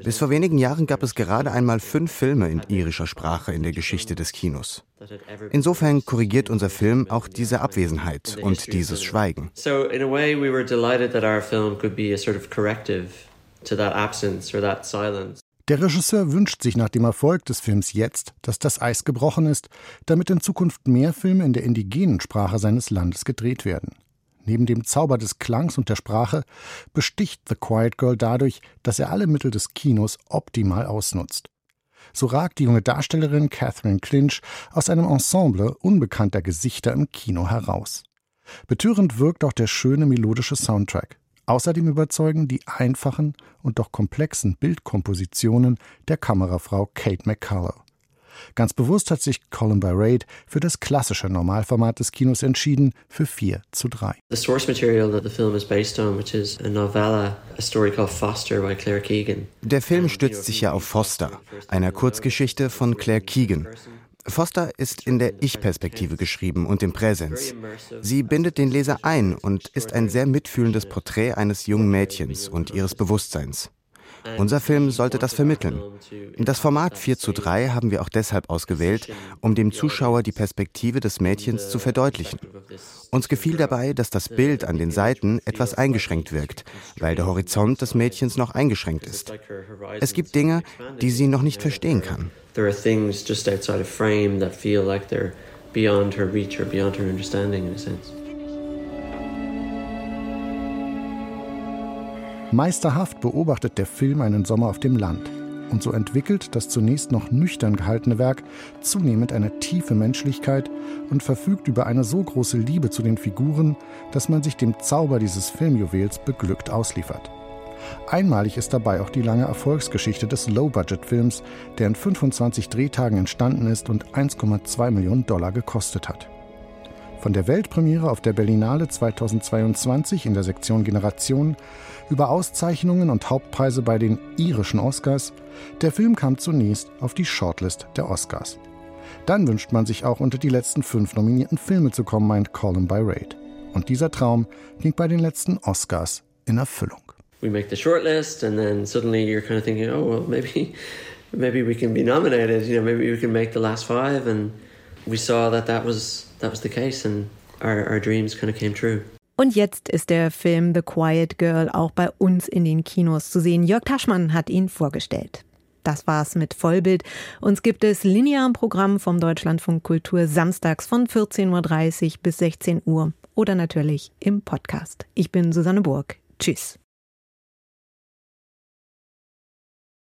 Bis vor wenigen Jahren gab es gerade einmal fünf Filme in irischer Sprache in der Geschichte des Kinos. Insofern korrigiert unser Film auch diese Abwesenheit und dieses Schweigen. So in a way we were delighted that our film could be a sort of corrective to that absence or that silence. Der Regisseur wünscht sich nach dem Erfolg des Films jetzt, dass das Eis gebrochen ist, damit in Zukunft mehr Filme in der indigenen Sprache seines Landes gedreht werden. Neben dem Zauber des Klangs und der Sprache besticht The Quiet Girl dadurch, dass er alle Mittel des Kinos optimal ausnutzt. So ragt die junge Darstellerin Catherine Clinch aus einem Ensemble unbekannter Gesichter im Kino heraus. Betörend wirkt auch der schöne melodische Soundtrack. Außerdem überzeugen die einfachen und doch komplexen Bildkompositionen der Kamerafrau Kate McCullough. Ganz bewusst hat sich Colin Barrade für das klassische Normalformat des Kinos entschieden, für 4 zu 3. The source material that the film is based on, which is a novella, a story called Foster by Claire Keegan. Der Film stützt sich ja auf Foster, einer Kurzgeschichte von Claire Keegan. Foster ist in der Ich-Perspektive geschrieben und im Präsens. Sie bindet den Leser ein und ist ein sehr mitfühlendes Porträt eines jungen Mädchens und ihres Bewusstseins. Unser Film sollte das vermitteln. Das Format 4 zu 3 haben wir auch deshalb ausgewählt, um dem Zuschauer die Perspektive des Mädchens zu verdeutlichen. Uns gefiel dabei, dass das Bild an den Seiten etwas eingeschränkt wirkt, weil der Horizont des Mädchens noch eingeschränkt ist. Es gibt Dinge, die sie noch nicht verstehen kann. There are things just outside of frame that feel like they're beyond her reach or beyond her understanding in a sense. Meisterhaft beobachtet der Film einen Sommer auf dem Land. Und so entwickelt das zunächst noch nüchtern gehaltene Werk zunehmend eine tiefe Menschlichkeit und verfügt über eine so große Liebe zu den Figuren, dass man sich dem Zauber dieses Filmjuwels beglückt ausliefert. Einmalig ist dabei auch die lange Erfolgsgeschichte des Low-Budget-Films, der in 25 Drehtagen entstanden ist und 1,2 Millionen Dollar gekostet hat. Von der Weltpremiere auf der Berlinale 2022 in der Sektion Generation über Auszeichnungen und Hauptpreise bei den irischen Oscars, der Film kam zunächst auf die Shortlist der Oscars. Dann wünscht man sich auch unter die letzten fünf nominierten Filme zu kommen, meint Colin by Raid. Und dieser Traum ging bei den letzten Oscars in Erfüllung. We make the shortlist and then suddenly you're kind of thinking, oh well maybe (laughs) maybe we can be nominated, you know, maybe we can make the last five and we saw that that was that was the case and our, our dreams kind of came true. Und jetzt ist der Film The Quiet Girl auch bei uns in den Kinos zu sehen. Jörg Taschmann hat ihn vorgestellt. Das war's mit Vollbild. Uns gibt es linear im Programm vom Deutschlandfunk Kultur samstags von 14.30 Uhr bis 16 Uhr oder natürlich im Podcast. Ich bin Susanne Burg. Tschüss.